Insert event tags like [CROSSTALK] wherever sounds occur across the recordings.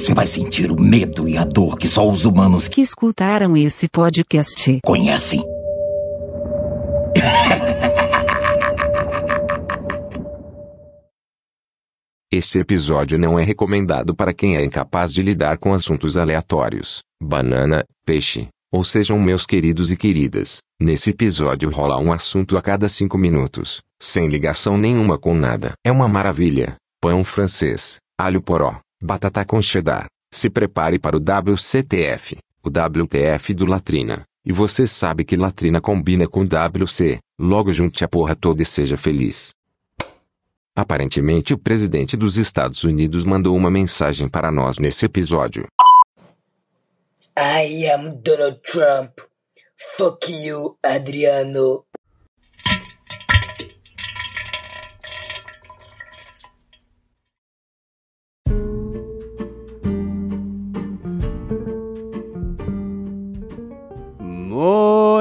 você vai sentir o medo e a dor que só os humanos que escutaram esse podcast conhecem. Este episódio não é recomendado para quem é incapaz de lidar com assuntos aleatórios, banana, peixe, ou sejam meus queridos e queridas. Nesse episódio rola um assunto a cada cinco minutos, sem ligação nenhuma com nada. É uma maravilha. Pão francês, alho poró, batata com cheddar. Se prepare para o WCTF, o WTF do Latrina. E você sabe que Latrina combina com WC, logo junte a porra toda e seja feliz. Aparentemente o presidente dos Estados Unidos mandou uma mensagem para nós nesse episódio. I am Donald Trump. Fuck you, Adriano.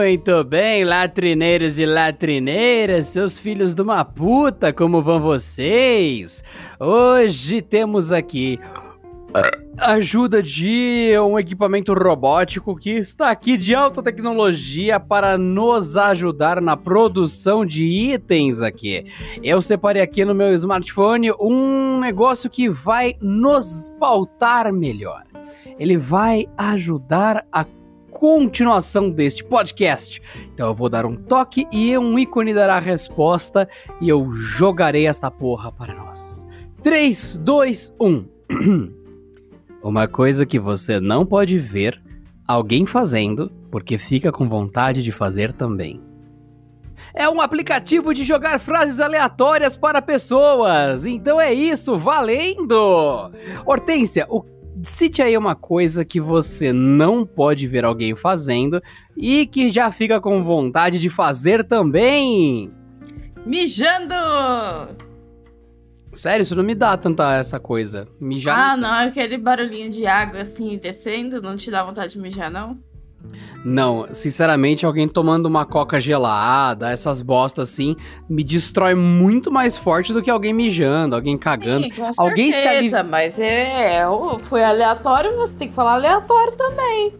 Muito bem, latrineiros e latrineiras, seus filhos de uma puta, como vão vocês? Hoje temos aqui ajuda de um equipamento robótico que está aqui de alta tecnologia para nos ajudar na produção de itens aqui. Eu separei aqui no meu smartphone um negócio que vai nos pautar melhor. Ele vai ajudar a continuação deste podcast. Então eu vou dar um toque e um ícone dará a resposta e eu jogarei esta porra para nós. 3, 2, 1. Uma coisa que você não pode ver alguém fazendo porque fica com vontade de fazer também. É um aplicativo de jogar frases aleatórias para pessoas. Então é isso, valendo! Hortência, o cite aí uma coisa que você não pode ver alguém fazendo e que já fica com vontade de fazer também. Mijando! Sério, isso não me dá tanta essa coisa. Mijar. Ah, não, aquele barulhinho de água assim descendo, não te dá vontade de mijar, não? Não, sinceramente, alguém tomando uma coca gelada, essas bostas assim, me destrói muito mais forte do que alguém mijando, alguém cagando. Sim, com alguém certeza, se aliv... mas é, é, foi aleatório, você tem que falar aleatório também.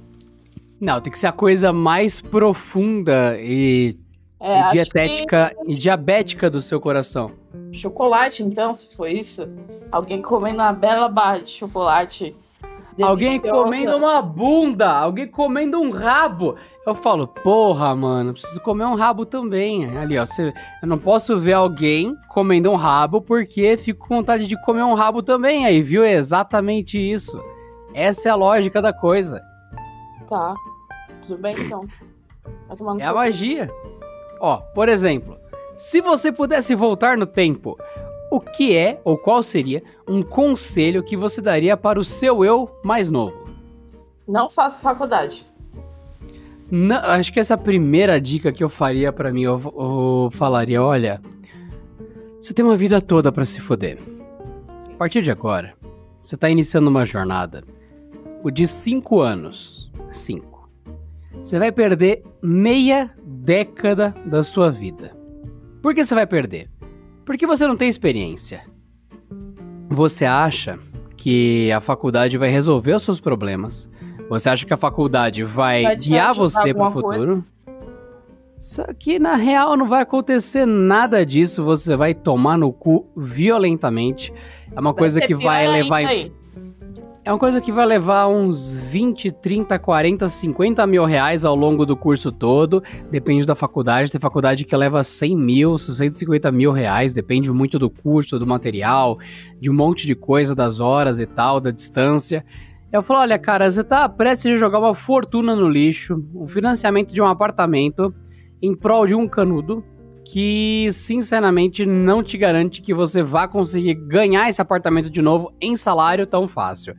Não, tem que ser a coisa mais profunda e, É, e dietética e diabética do seu coração. que Chocolate, então, se foi isso. Alguém comendo uma bela barra de chocolate. Alguém comendo uma bunda, alguém comendo um rabo. Eu falo, porra, mano, preciso comer um rabo também. Ali, ó, você- eu não posso ver alguém comendo um rabo porque fico com vontade de comer um rabo também. Aí, viu? É exatamente isso. Essa é a lógica da coisa. Tá, tudo bem então. É a magia. Ó, por exemplo, se você pudesse voltar no tempo, o que é ou qual seria um conselho que você daria para o seu eu mais novo? Não faça faculdade. Não, acho que essa primeira dica que eu faria pra mim, eu, eu falaria, olha, você tem uma vida toda pra se foder. A partir de agora, você tá iniciando uma jornada. O de 5 anos. 5. Você vai perder meia década da sua vida. Por que você vai perder? Porque você não tem experiência. Você acha que a faculdade vai resolver os seus problemas. Você acha que a faculdade vai, Vai guiar você pro alguma coisa? futuro? Só que na real não vai acontecer nada disso. Você vai tomar no cu violentamente. É uma coisa ser que vai levar. aí. É uma coisa que vai levar uns 20, 30, 40, 50 mil reais ao longo do curso todo. Depende da faculdade. Tem faculdade que leva 100 mil, 150 mil reais. Depende muito do curso, do material, de um monte de coisa, das horas e tal, da distância. Eu falo, olha, cara, você tá prestes a jogar uma fortuna no lixo, o financiamento de um apartamento em prol de um canudo que, sinceramente, não te garante que você vá conseguir ganhar esse apartamento de novo em salário tão fácil.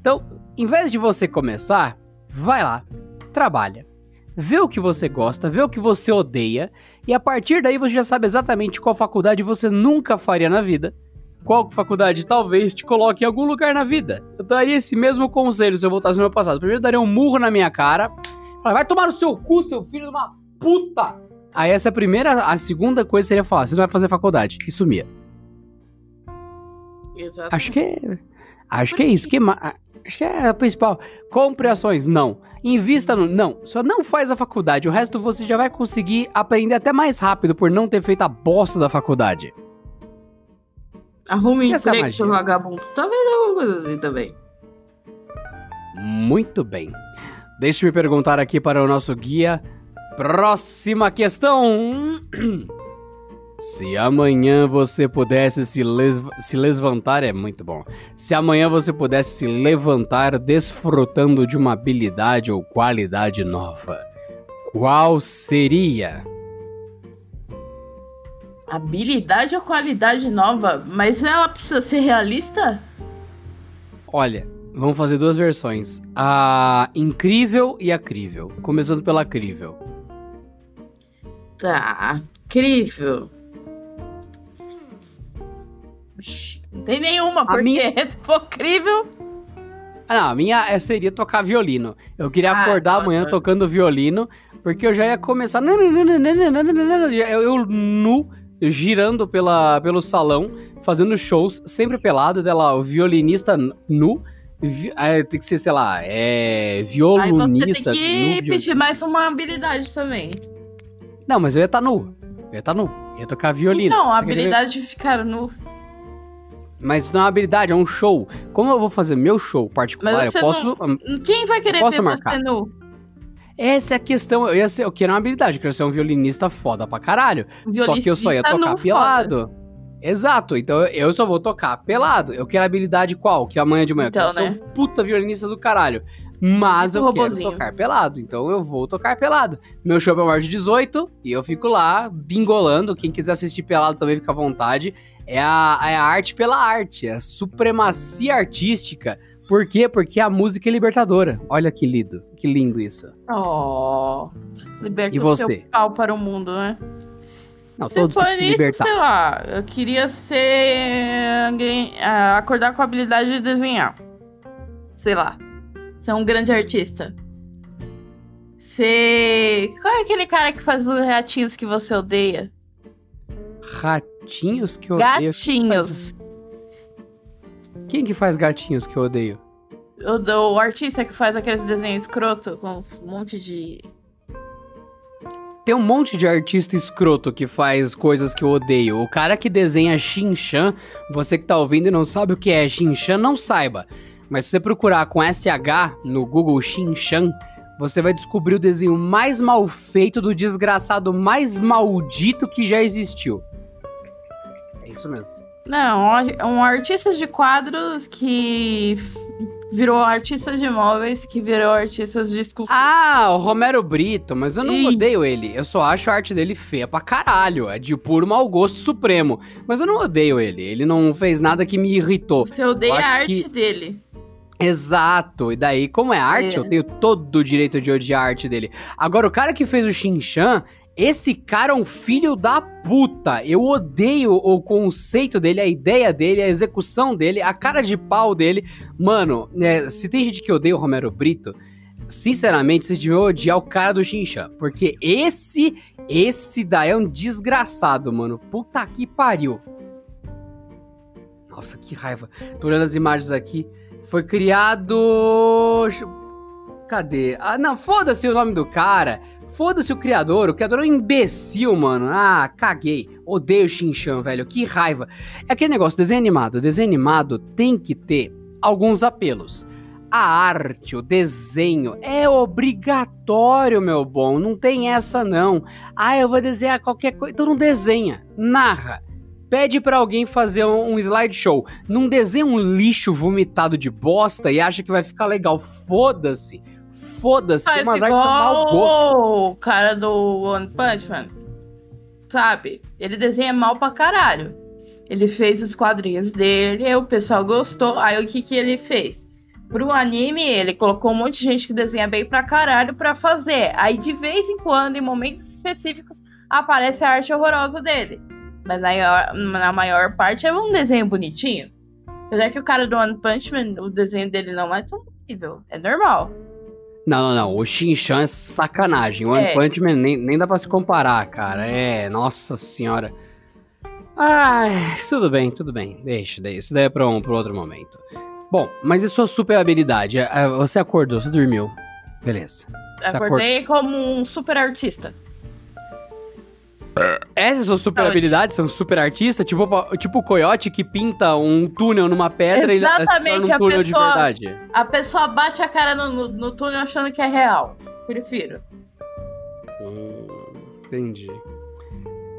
Então, em vez de você começar, vai lá, trabalha, vê o que você gosta, vê o que você odeia, e a partir daí você já sabe exatamente qual faculdade você nunca faria na vida qual faculdade talvez te coloque em algum lugar na vida. Eu daria esse mesmo conselho se eu voltasse no meu passado. Primeiro eu daria um murro na minha cara. Vai tomar no seu cu, seu filho de uma puta! Aí essa é a primeira, a segunda coisa seria falar, você não vai fazer faculdade. E sumia. Exatamente. Acho que é, acho que é isso. Que acho que é a principal. Compre ações, não. Invista no, não. Só não faz a faculdade. O resto você já vai conseguir aprender até mais rápido por não ter feito a bosta da faculdade. Arrume emprego, seu vagabundo. Talvez alguma coisa assim também. Muito bem. Deixe-me perguntar aqui para o nosso guia. Próxima questão. Se amanhã você pudesse se, les- se levantar, é muito bom. Se amanhã você pudesse se levantar desfrutando de uma habilidade ou qualidade nova, qual seria? Habilidade ou qualidade nova? Mas ela precisa ser realista? Olha, vamos fazer duas versões: a incrível e a crível. Começando pela crível. Tá. Incrível. Não tem nenhuma, porque minha- se for crível. Ah, não, a minha é, seria tocar violino. Eu queria Ah, acordar tá, amanhã tá. tocando violino, porque eu já ia começar. Eu, eu nu, girando pela, pelo salão, fazendo shows, sempre pelado, dela, o violinista nu. vi- ah, tem que ser, sei lá, é. Aí você Violonista. tem que pedir mais uma habilidade também. Não, mas eu ia estar nu. Eu ia estar nu. Eu ia tocar violino. Não, a habilidade de ficar nu. Mas não é uma habilidade, é um show. Como eu vou fazer meu show particular, eu posso. Quem vai querer ver marcar? você nu? Essa é a questão. Eu ia ser, eu queria uma habilidade, eu queria ser um violinista foda pra caralho. Só que eu só ia Violinista tocar pelado. Exato, então eu só vou tocar pelado. Eu quero habilidade qual? Que amanhã de manhã Então, eu né? ser um puta violinista do caralho. Mas eu quero tocar pelado, então eu vou tocar pelado. Meu show é maior de 18 e eu fico lá bingolando. Quem quiser assistir pelado também fica à vontade. É a, é a arte pela arte, é a supremacia artística. Por quê? Porque a música é libertadora. Olha que lindo, que lindo isso. Oh. Liberta E o você? seu pau para o mundo, né? Não, Se todos têm que se libertar. sei lá, eu queria ser alguém. ah, acordar com a habilidade de desenhar. Sei lá. Ser um grande artista. Ser. Qual é aquele cara que faz os ratinhos que você odeia? Ratinhos que eu odeio. Gatinhos. Quem que faz gatinhos que eu odeio? O, o artista que faz aqueles desenhos escroto com um monte de. Tem um monte de artista escroto que faz coisas que eu odeio. O cara que desenha Shinchan, você que tá ouvindo e não sabe o que é Shinchan, não saiba. Mas se você procurar com SH no Google Shinchan, você vai descobrir o desenho mais mal feito do desgraçado mais maldito que já existiu. É isso mesmo. Não, um artista de quadros que virou artista de móveis, que virou artista de escultura. Ah, o Romero Brito, mas eu não Ih. odeio ele. Eu só acho a arte dele feia pra caralho. É de puro mau gosto supremo. Mas eu não odeio ele. Ele não fez nada que me irritou. Você odeia a arte que- dele. Exato. E daí, como é arte, É. eu tenho todo o direito de odiar a arte dele. Agora, o cara que fez o Shinchan, esse cara é um filho da puta. Eu odeio o conceito dele, a ideia dele, a execução dele, a cara de pau dele. Mano, é, se tem gente que odeia o Romero Brito, sinceramente, vocês deviam odiar o cara do Shinchan. Porque esse, esse daí é um desgraçado, mano. Puta que pariu. Nossa, que raiva. Tô olhando as imagens aqui. Foi criado. Cadê? Ah, não, foda-se o nome do cara. Foda-se o criador. O criador é um imbecil, mano. Ah, caguei. Odeio Shinchan, velho. Que raiva. É aquele negócio, desenho animado. Desenho animado tem que ter alguns apelos. A arte, o desenho é obrigatório, meu bom. Não tem essa, não. Ah, eu vou desenhar qualquer coisa. Então não desenha. Narra. Pede pra alguém fazer um, um slideshow. Não desenha um lixo vomitado de bosta e acha que vai ficar legal. Foda-se. Foda-se. Tem Faz umas artes mau gosto. o cara do One Punch Man. Sabe? Ele desenha mal pra caralho. Ele fez os quadrinhos dele, aí o pessoal gostou. Aí o que que ele fez? Pro anime, ele colocou um monte de gente que desenha bem pra caralho pra fazer. Aí de vez em quando, em momentos específicos, aparece a arte horrorosa dele. Mas na maior, na maior parte é um desenho bonitinho. Apesar que o cara do One Punch Man, o desenho dele não é tão horrível. É normal. Não, não, não. O Shinchan é sacanagem. O One É. Punch Man nem, nem dá pra se comparar, cara. É, nossa senhora. Ai, tudo bem, tudo bem. Deixa, deixa. Isso daí é pra, um, pra outro momento. Bom, mas e sua super habilidade? Ah, Você acordou, você dormiu. Beleza. Você Acordei como um super artista. Essa a sua super Saúde. habilidade? Você é um super artista? Tipo, tipo o coiote que pinta um túnel numa pedra e Exatamente, a um túnel pessoa- de verdade. A pessoa bate a cara no, no, túnel achando que é real. Prefiro. Hum, entendi.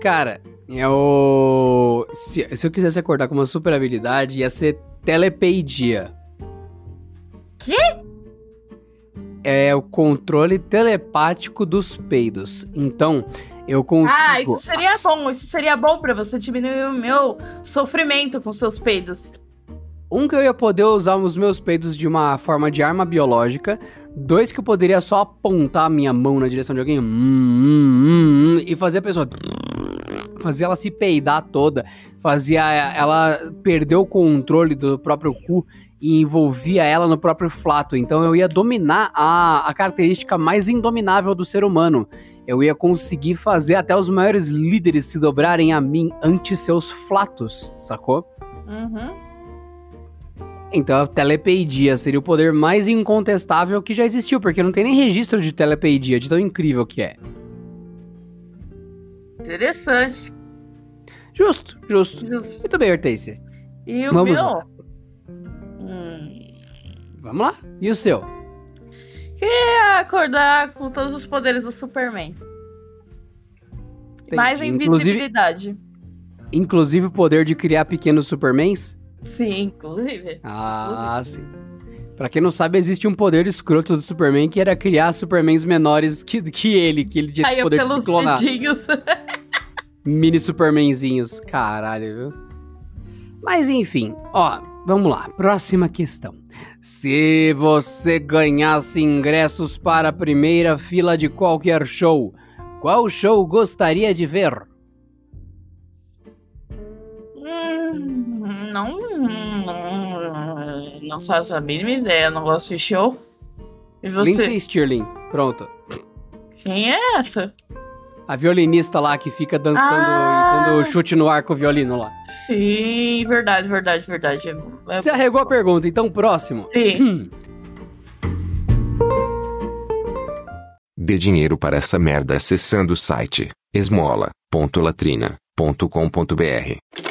Cara, eu. Se, se eu quisesse acordar com uma super habilidade, ia ser telepeidia. Quê? É o controle telepático dos peidos. Então, eu consigo. Ah, isso seria bom. Isso seria bom pra você diminuir o meu sofrimento com seus peidos. Um que eu ia poder usar os meus peidos de uma forma de arma biológica. Dois que eu poderia só apontar a minha mão na direção de alguém hum, hum, hum, e fazer a pessoa. Fazer ela se peidar toda. Fazia ela perder o controle do próprio cu e envolvia ela no próprio flato. Então eu ia dominar a, a característica mais indominável do ser humano. Eu ia conseguir fazer até os maiores líderes se dobrarem a mim ante seus flatos, sacou? Uhum. Então a telepeidia seria o poder mais incontestável que já existiu, porque não tem nem registro de telepeidia, de tão incrível que é. Interessante. Justo, justo. Justo. Muito bem, Hortência. E o Vamos meu? lá. Vamos lá? E o seu? é acordar com todos os poderes do Superman. Mais Entendi. Inclusive, invisibilidade. inclusive o poder de criar pequenos supermans? Sim, inclusive. Ah, sim. Pra quem não sabe, existe um poder escroto do Superman que era criar supermans menores que, que ele, que ele tinha esse Saiu poder de pelos clonar. dedinhos. Mini Supermanzinhos. Caralho, viu? Mas enfim, ó, vamos lá. Próxima questão. Se você ganhasse ingressos para a primeira fila de qualquer show, qual show gostaria de ver? Hum, não, não faço a mínima ideia, não gosto de show. E você? Lindsay Stirling. Pronto. Quem é essa? A violinista lá que fica dançando Ah! e dando chute no ar com o violino lá. Sim, verdade, verdade, verdade. É- é- Você arregou a pergunta, então próximo. Sim. Hum, Dê dinheiro para essa merda acessando o site esmola.latrina.com.br.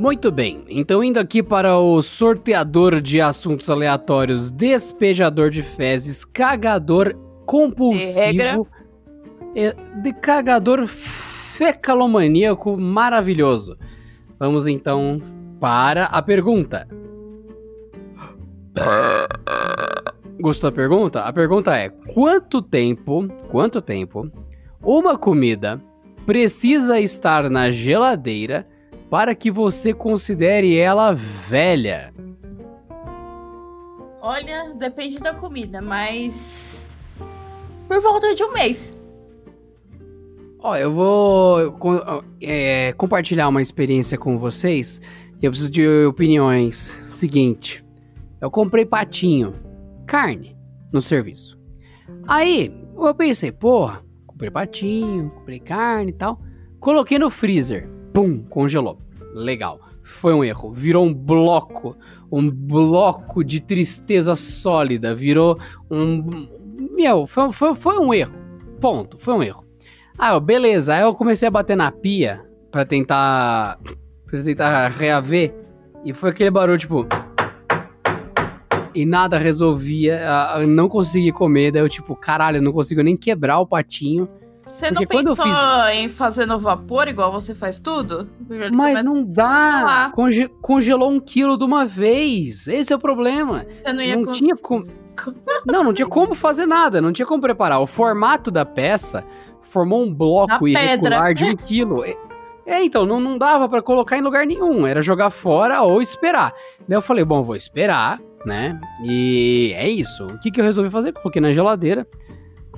Muito bem, então indo aqui para o sorteador de assuntos aleatórios, despejador de fezes, cagador compulsivo, é, de cagador fecalomaníaco maravilhoso. Vamos então para a pergunta. Gostou da pergunta? A pergunta é: quanto tempo, quanto tempo uma comida precisa estar na geladeira para que você considere ela velha? Olha, depende da comida, mas. Por volta de um mês. Ó, eu vou é, compartilhar uma experiência com vocês e eu preciso de opiniões. Seguinte, eu comprei patinho, carne, no serviço. Aí, eu pensei, porra, comprei patinho, comprei carne e tal. Coloquei no freezer, pum, congelou. Legal. Foi um erro. Virou um bloco, um bloco de tristeza sólida. Virou um. Meu, foi, foi, foi um erro. Ponto, foi um erro. Ah, beleza. Aí eu comecei a bater na pia pra tentar. pra tentar reaver. E foi aquele barulho, tipo. E nada resolvia. ah, não consegui comer. Daí eu, tipo, caralho, eu não consigo nem quebrar o patinho. Você não pensou em fazer no vapor igual você faz tudo? Ele Mas não dá. lá. Conge- congelou um quilo de uma vez. Esse é o problema. Você não ia Não tinha como. [LAUGHS] Não, não tinha como fazer nada. Não tinha como preparar. O formato da peça formou um bloco Na irregular pedra. de um [LAUGHS] quilo. É, é, então, não, não dava pra colocar em lugar nenhum. Era jogar fora ou esperar. Daí eu falei, bom, vou esperar, né? E é isso. O que, que eu resolvi fazer? Coloquei na geladeira.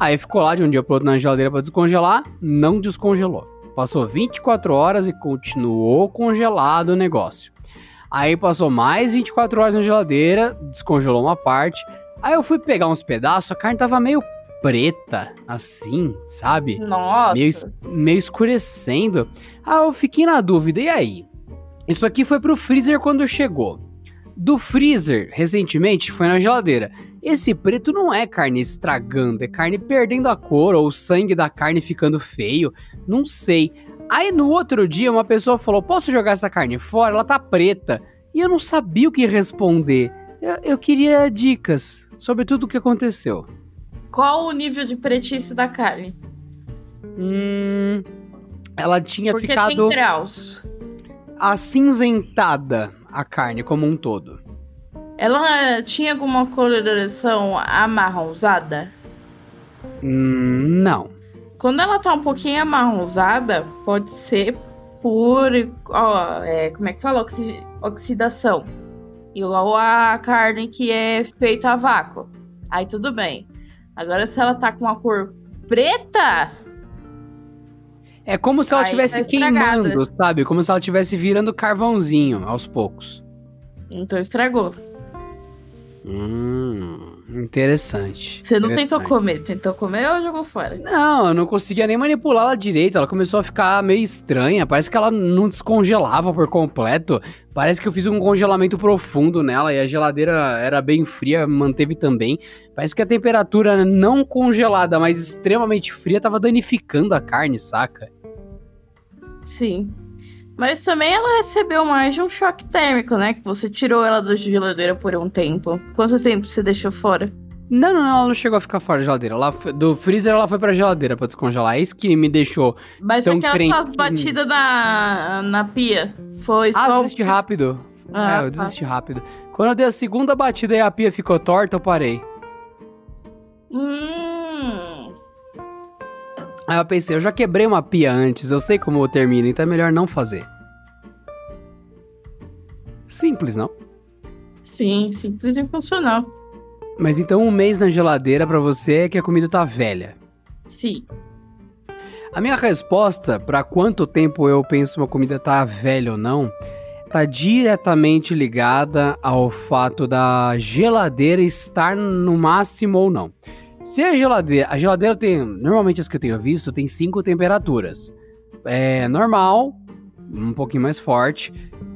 Aí ficou lá de um dia pro outro na geladeira pra descongelar. Não descongelou. Passou 24 horas e continuou congelado o negócio. Aí passou mais 24 horas na geladeira, descongelou uma parte. Aí eu fui pegar uns pedaços, a carne tava meio preta, assim, sabe? Nossa. Meio, meio escurecendo. Ah, eu fiquei na dúvida, e aí? Isso aqui foi pro freezer quando chegou. Do freezer, recentemente, foi na geladeira. Esse preto não é carne estragando, é carne perdendo a cor ou o sangue da carne ficando feio. Não sei. Aí no outro dia, uma pessoa falou: Posso jogar essa carne fora? Ela tá preta. E eu não sabia o que responder. Eu, eu queria dicas sobre tudo o que aconteceu. Qual o nível de pretice da carne? Hum. Ela tinha Porque ficado tem graus. acinzentada a carne como um todo. Ela tinha alguma coloração amarronzada? Hum, não. Quando ela tá um pouquinho amarronzada, pode ser por. Ó, é, como é que fala? Oxi- oxidação. Igual a carne que é feita a vácuo. Aí tudo bem. Agora, se ela tá com uma cor preta, É como se ela estivesse tá queimando, sabe? Como se ela estivesse virando carvãozinho aos poucos. então estragou. Hum, interessante. Você não interessante. tentou comer, tentou comer ou jogou fora? Não, eu não conseguia nem manipular ela direito. Ela começou a ficar meio estranha. Parece que ela não descongelava por completo. Parece que eu fiz um congelamento profundo nela e a geladeira era bem fria, manteve também. Parece que a temperatura não congelada, mas extremamente fria, tava danificando a carne, saca? Sim. Mas também ela recebeu mais de um choque térmico, né? Que você tirou ela da geladeira por um tempo. Quanto tempo você deixou fora? Não, não, não, ela não chegou a ficar fora da geladeira. Ela, do freezer ela foi pra geladeira pra descongelar. É isso que me deixou. Mas Tão aquela crente- sua batida na, na pia foi Ah, só. eu desisti rápido. Ah, é, eu tá. desisti rápido. Quando eu dei a segunda batida e a pia ficou torta, eu parei. Hum. Aí eu pensei, eu já quebrei uma pia antes, eu sei como termina, então é melhor não fazer. Simples, não? Sim, simples e funcional. Mas então um mês na geladeira pra você é que a comida tá velha. Sim. A minha resposta pra quanto tempo eu penso uma comida tá velha ou não, tá diretamente ligada ao fato da geladeira estar no máximo ou não. Se a geladeira, a geladeira tem, normalmente as que eu tenho visto, tem cinco temperaturas. É normal, um pouquinho mais forte,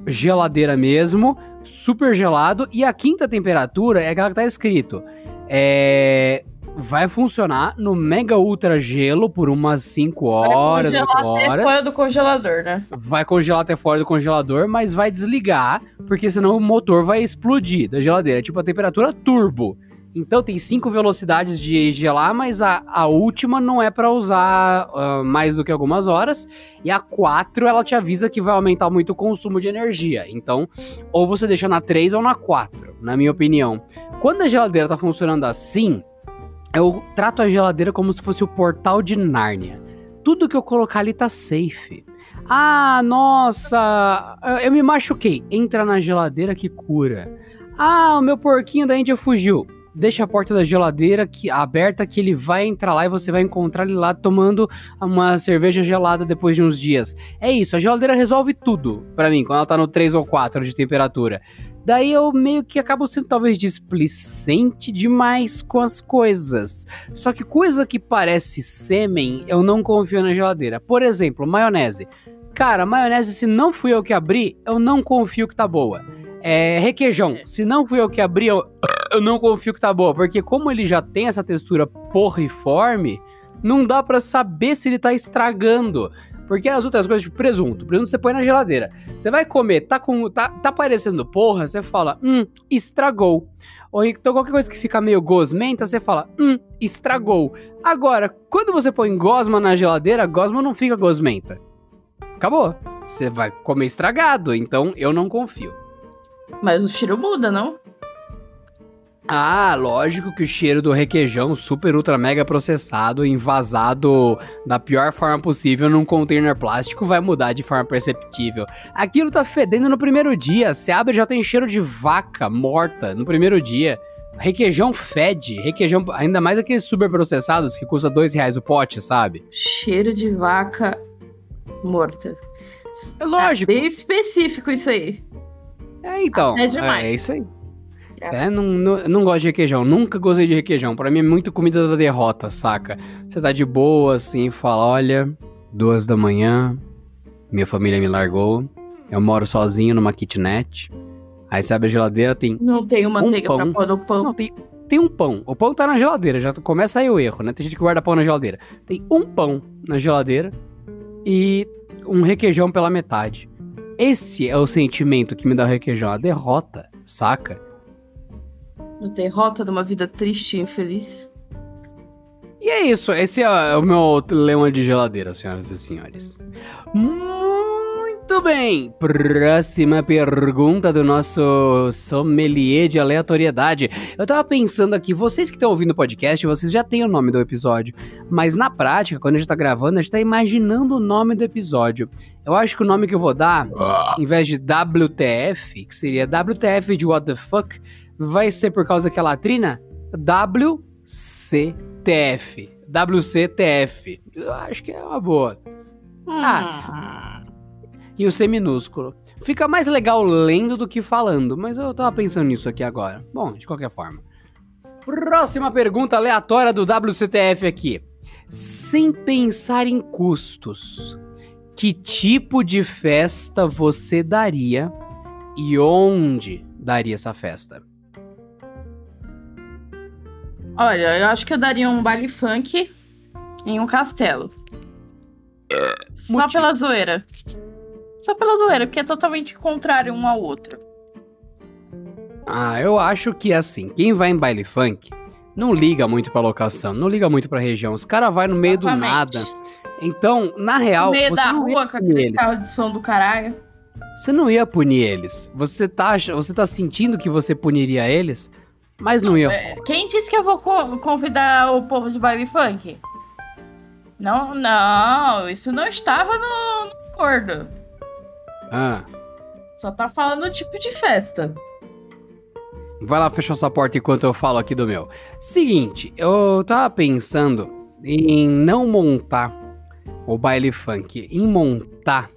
geladeira mesmo, super gelado e a quinta temperatura é aquela que tá escrito. É, vai funcionar no mega ultra gelo por umas 5 horas, Vai 8 congelar até horas. fora do congelador, né? Vai congelar até fora do congelador, mas vai desligar, porque senão o motor vai explodir da geladeira. É tipo a temperatura turbo. Então tem cinco velocidades de gelar, mas a, a última não é pra usar ah, mais do que algumas horas. E a 4 ela te avisa que vai aumentar muito o consumo de energia. Então, ou você deixa na 3 ou na 4, na minha opinião. Quando a geladeira tá funcionando assim, eu trato a geladeira como se fosse o portal de Nárnia. Tudo que eu colocar ali tá safe. Ah, nossa, eu me machuquei. Entra na geladeira que cura. Ah, o meu porquinho da Índia fugiu. Deixa a porta da geladeira que, aberta que ele vai entrar lá e você vai encontrar ele lá tomando uma cerveja gelada depois de uns dias. É isso, a geladeira resolve tudo pra mim quando ela tá no 3 ou 4 de temperatura. Daí eu meio que acabo sendo talvez displicente demais com as coisas. Só que coisa que parece sêmen, eu não confio na geladeira. Por exemplo, maionese. Cara, maionese, se não fui eu que abri, eu não confio que tá boa. É, requeijão, se não fui eu que abri, eu, eu não confio que tá boa. Porque como ele já tem essa textura porriforme, não dá pra saber se ele tá estragando. Porque as outras coisas, tipo presunto, presunto você põe na geladeira. Você vai comer, tá com tá, tá parecendo porra, você fala, hum, estragou. Ou então qualquer coisa que fica meio gosmenta, você fala, hum, estragou. Agora, quando você põe gosma na geladeira, gosma não fica gosmenta. Acabou. Você vai comer estragado, então eu não confio. Mas o cheiro muda, não? Ah, lógico que o cheiro do requeijão super ultra mega processado, envasado da pior forma possível num container plástico vai mudar de forma perceptível. Aquilo tá fedendo no primeiro dia, você abre e já tem cheiro de vaca morta no primeiro dia. Requeijão fede, requeijão, ainda mais aqueles super processados que custa dois reais o pote, sabe? Cheiro de vaca morta. É lógico. É bem específico isso aí. É, então. É demais. É isso aí. É, não, não, não gosto de requeijão. Nunca gostei de requeijão. Pra mim é muito comida da derrota, saca? Você tá de boa, assim, fala, olha, duas da manhã, minha família me largou, eu moro sozinho numa kitnet. Aí você abre a geladeira, tem... Não tenho manteiga pão. pra pôr no pão. Não, tem, tem um pão. O pão tá na geladeira, já começa aí o erro, né? Tem gente que guarda pão na geladeira. Tem um pão na geladeira e um requeijão pela metade. Esse é o sentimento que me dá o requeijão, a derrota, saca? A derrota de uma vida triste e infeliz. E é isso, esse é o meu leão de geladeira, senhoras e senhores. Muito bem! Próxima pergunta do nosso sommelier de aleatoriedade. Eu tava pensando aqui, vocês que estão ouvindo o podcast, vocês já têm o nome do episódio, mas na prática, quando a gente tá gravando, a gente tá imaginando o nome do episódio. Eu acho que o nome que eu vou dar, em vez de WTF, que seria WTF de What the Fuck, vai ser por causa que a latrina WCTF. WCTF. Eu acho que é uma boa. Ah. E o C minúsculo. Fica mais legal lendo do que falando, mas eu tava pensando nisso aqui agora. Bom, de qualquer forma. Próxima pergunta aleatória do WCTF aqui. Sem pensar em custos, que tipo de festa você daria e onde daria essa festa? Olha, eu acho que eu daria um baile funk em um castelo. Só Motivo. pela zoeira. Só pela zoeira, porque é totalmente contrário um ao outro. Ah, eu acho que assim, quem vai em baile funk não liga muito pra locação, não liga muito pra região. Os caras vai no meio do Exatamente. nada. Então, na real, no meio você da rua com aquele eles. carro de som do caralho. Você não ia punir eles. Você tá, você tá sentindo que você puniria eles, mas não ia. É, Quem disse que eu vou co- convidar o povo de baile funk? Não, não, isso não estava no, no acordo. Ah, Só tá falando o tipo de festa. vai lá fechar sua porta enquanto eu falo aqui do meu. Seguinte, eu tava pensando em não montar o baile funk, em montar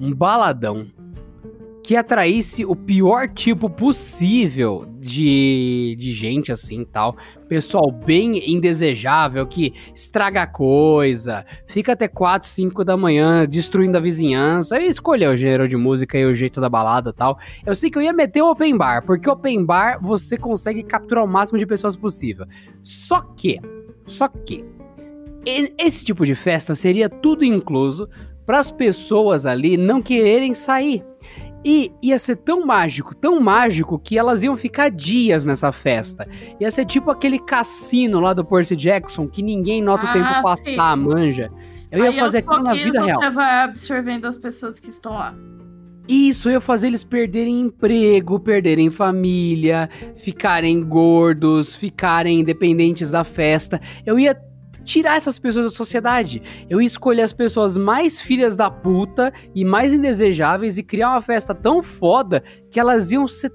um baladão que atraísse o pior tipo possível de, de gente assim tal. Pessoal bem indesejável que estraga coisa, fica até 4, 5 da manhã destruindo a vizinhança. Eu escolhi o gênero de música e o jeito da balada tal. Eu sei que eu ia meter o open bar, porque open bar você consegue capturar o máximo de pessoas possível. Só que, só que, esse tipo de festa seria tudo incluso para as pessoas ali não quererem sair. E ia ser tão mágico, tão mágico, que elas iam ficar dias nessa festa. Ia ser tipo aquele cassino lá do Percy Jackson, que ninguém nota o Ah, tempo passar, sim. manja. Eu ia Aí fazer aquilo na vida real. Você vai absorvendo as pessoas que estão lá. Isso, eu ia fazer eles perderem emprego, perderem família, ficarem gordos, ficarem independentes da festa. Eu ia tirar essas pessoas da sociedade. Eu ia escolher as pessoas mais filhas da puta e mais indesejáveis e criar uma festa tão foda que elas iam ser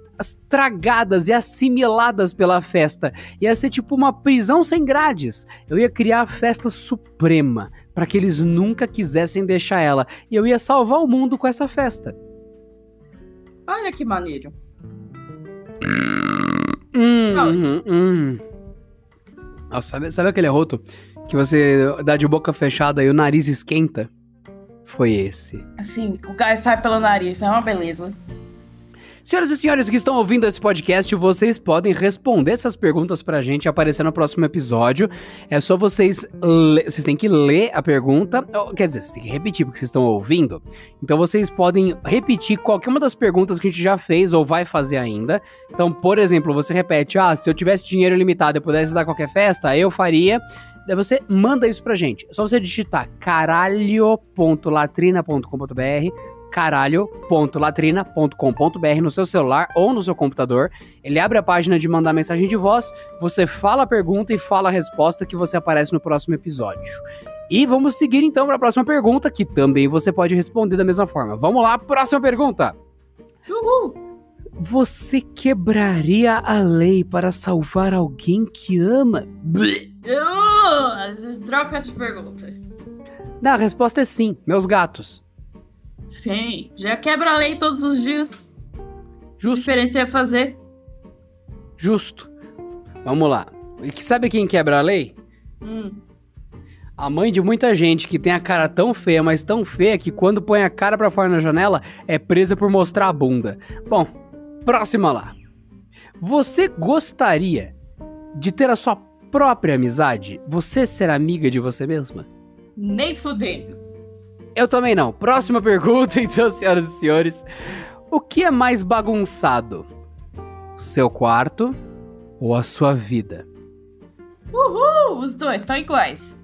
tragadas e assimiladas pela festa. Ia ser tipo uma prisão sem grades. Eu ia criar a festa suprema para que eles nunca quisessem deixar ela. E eu ia salvar o mundo com essa festa. Olha que maneiro. Hum, hum, hum. Nossa, sabe, sabe aquele arroto que você dá de boca fechada e o nariz esquenta? Foi esse. Assim, o gás sai pelo nariz, é uma beleza. Senhoras e senhores que estão ouvindo esse podcast, vocês podem responder essas perguntas pra gente aparecer no próximo episódio. É só vocês. Vocês têm que ler a pergunta. ou, Quer dizer, vocês têm que repetir porque vocês estão ouvindo. Então vocês podem repetir qualquer uma das perguntas que a gente já fez ou vai fazer ainda. Então, por exemplo, você repete: Ah, se eu tivesse dinheiro ilimitado e pudesse dar qualquer festa, eu faria. Você manda isso pra gente. É só você digitar caralho.latrina.com.br caralho.latrina.com.br no seu celular ou no seu computador. Ele abre a página de mandar mensagem de voz, você fala a pergunta e fala a resposta que você aparece no próximo episódio. E vamos seguir então para a próxima pergunta, que também você pode responder da mesma forma. Vamos lá, próxima pergunta. Uhul! Você quebraria a lei para salvar alguém que ama? Uh, troca de perguntas. Não, a resposta é sim, meus gatos. Sim, já quebra a lei todos os dias. Que Justo. diferença ia fazer? Justo. Vamos lá. E sabe quem quebra a lei? Hum. A mãe de muita gente que tem a cara tão feia, mas tão feia que quando põe a cara pra fora na janela é presa por mostrar a bunda. Bom, próxima lá. Você gostaria de ter a sua própria amizade? Você ser amiga de você mesma? Nem fudendo. Eu também não. Próxima pergunta, [LAUGHS] então, senhoras e senhores. O que é mais bagunçado? Seu quarto ou a sua vida? Uh, os dois estão iguais.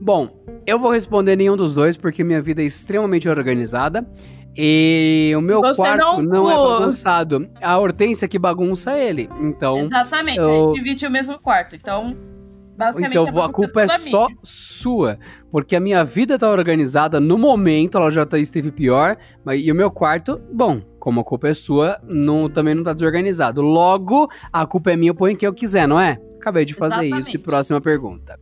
Bom, eu vou responder nenhum dos dois porque minha vida é extremamente organizada e o meu Você quarto não não, é bagunçado. A Hortência que bagunça ele. Então, Exatamente, eu- a gente divide o mesmo quarto. Então, basicamente. então a a culpa é só sua, porque a minha vida tá organizada no momento, ela já tá, esteve pior, mas e o meu quarto, bom, como a culpa é sua, não, também não tá desorganizado. Logo, a culpa é minha, eu ponho quem eu quiser, não é? Acabei de fazer isso. E Exatamente. próxima pergunta.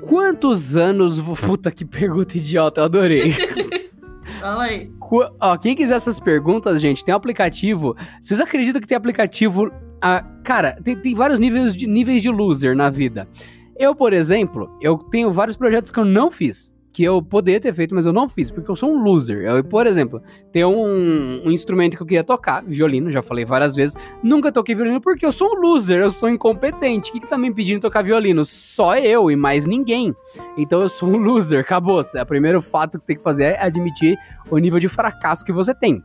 Quantos anos. [LAUGHS] Puta que pergunta idiota, eu adorei. [LAUGHS] Fala aí. Ó, quem quiser essas perguntas, gente, tem um aplicativo. Vocês acreditam que tem aplicativo. ah, cara, tem, tem vários níveis de, níveis de loser na vida. Eu, por exemplo, eu tenho vários projetos que eu não fiz. Que eu poderia ter feito, mas eu não fiz, porque eu sou um loser. Eu, por exemplo, tem um, um instrumento que eu queria tocar, violino, já falei várias vezes. Nunca toquei violino porque eu sou um loser, eu sou incompetente. O que, que tá me impedindo de tocar violino? Só eu e mais ninguém. Então eu sou um loser, acabou. O primeiro fato que você tem que fazer é admitir o nível de fracasso que você tem.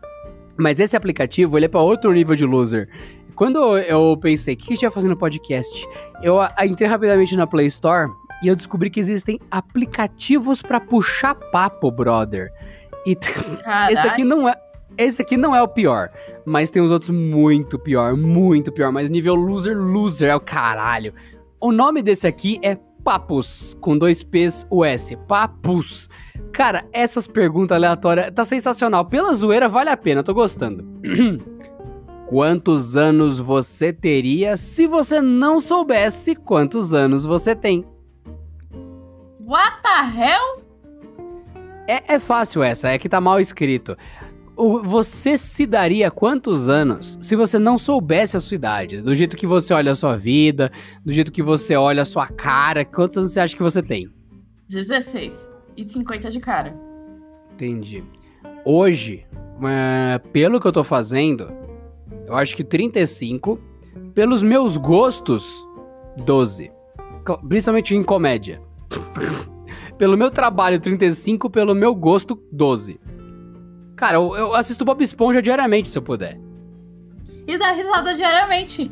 Mas esse aplicativo, ele é para outro nível de loser. Quando eu pensei, o que a gente ia fazer no podcast? Eu entrei rapidamente na Play Store e eu descobri que existem aplicativos para puxar papo, brother. E [LAUGHS] esse aqui não é. Esse aqui não é o pior, mas tem os outros muito pior, muito pior, mas nível loser, loser é o caralho. O nome desse aqui é Papus, com dois P's, o S. Papus. Cara, essas perguntas aleatórias tá sensacional. Pela zoeira vale a pena, tô gostando. [CLEARS THROAT] Quantos anos você teria se você não soubesse quantos anos você tem? What the hell? É, é fácil essa, é que tá mal escrito. O- você se daria quantos anos se você não soubesse a sua idade? Do jeito que você olha a sua vida, do jeito que você olha a sua cara, quantos anos você acha que você tem? 16. E 50 de cara. Entendi. Hoje, é, pelo que eu tô fazendo, eu acho que 35. Pelos meus gostos, 12. Cl- Principalmente em comédia. Pelo meu trabalho, 35. Pelo meu gosto, 12. Cara, eu, eu assisto Bob Esponja diariamente, se eu puder. E dá risada diariamente.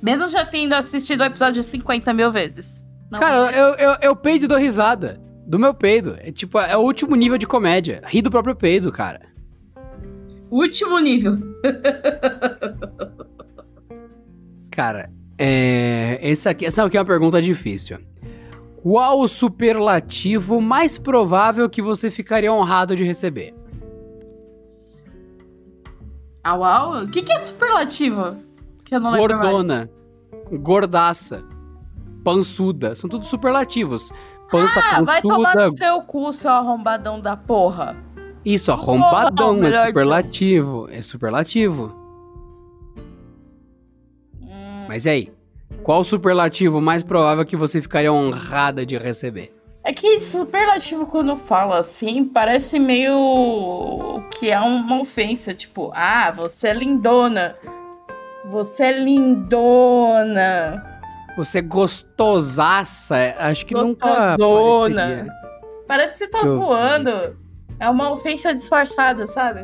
Mesmo já tendo assistido o episódio 50 mil vezes. Não, Cara, eu, eu, eu peido e dou risada. Do meu peido. É tipo, é o último nível de comédia. Rir do próprio peido, cara. último nível. Cara, é. Essa aqui, essa aqui é uma pergunta difícil. Qual o superlativo mais provável que você ficaria honrado de receber? Au, au? O que, que é superlativo? Que eu não. Gordona, gordaça, pançuda. São tudo superlativos. Pança Ah, vai tomar no seu cu, seu arrombadão da porra. Isso, arrombadão, é superlativo. É superlativo. Hum, Mas e aí? Qual superlativo mais provável que você ficaria honrada de receber? É que superlativo, quando fala assim, parece meio que é uma ofensa. Tipo, ah, você é lindona. Você é lindona. Você é gostosaça? Acho que nunca Gostosona. apareceria. Parece que você tá eu zoando. É uma ofensa disfarçada, sabe?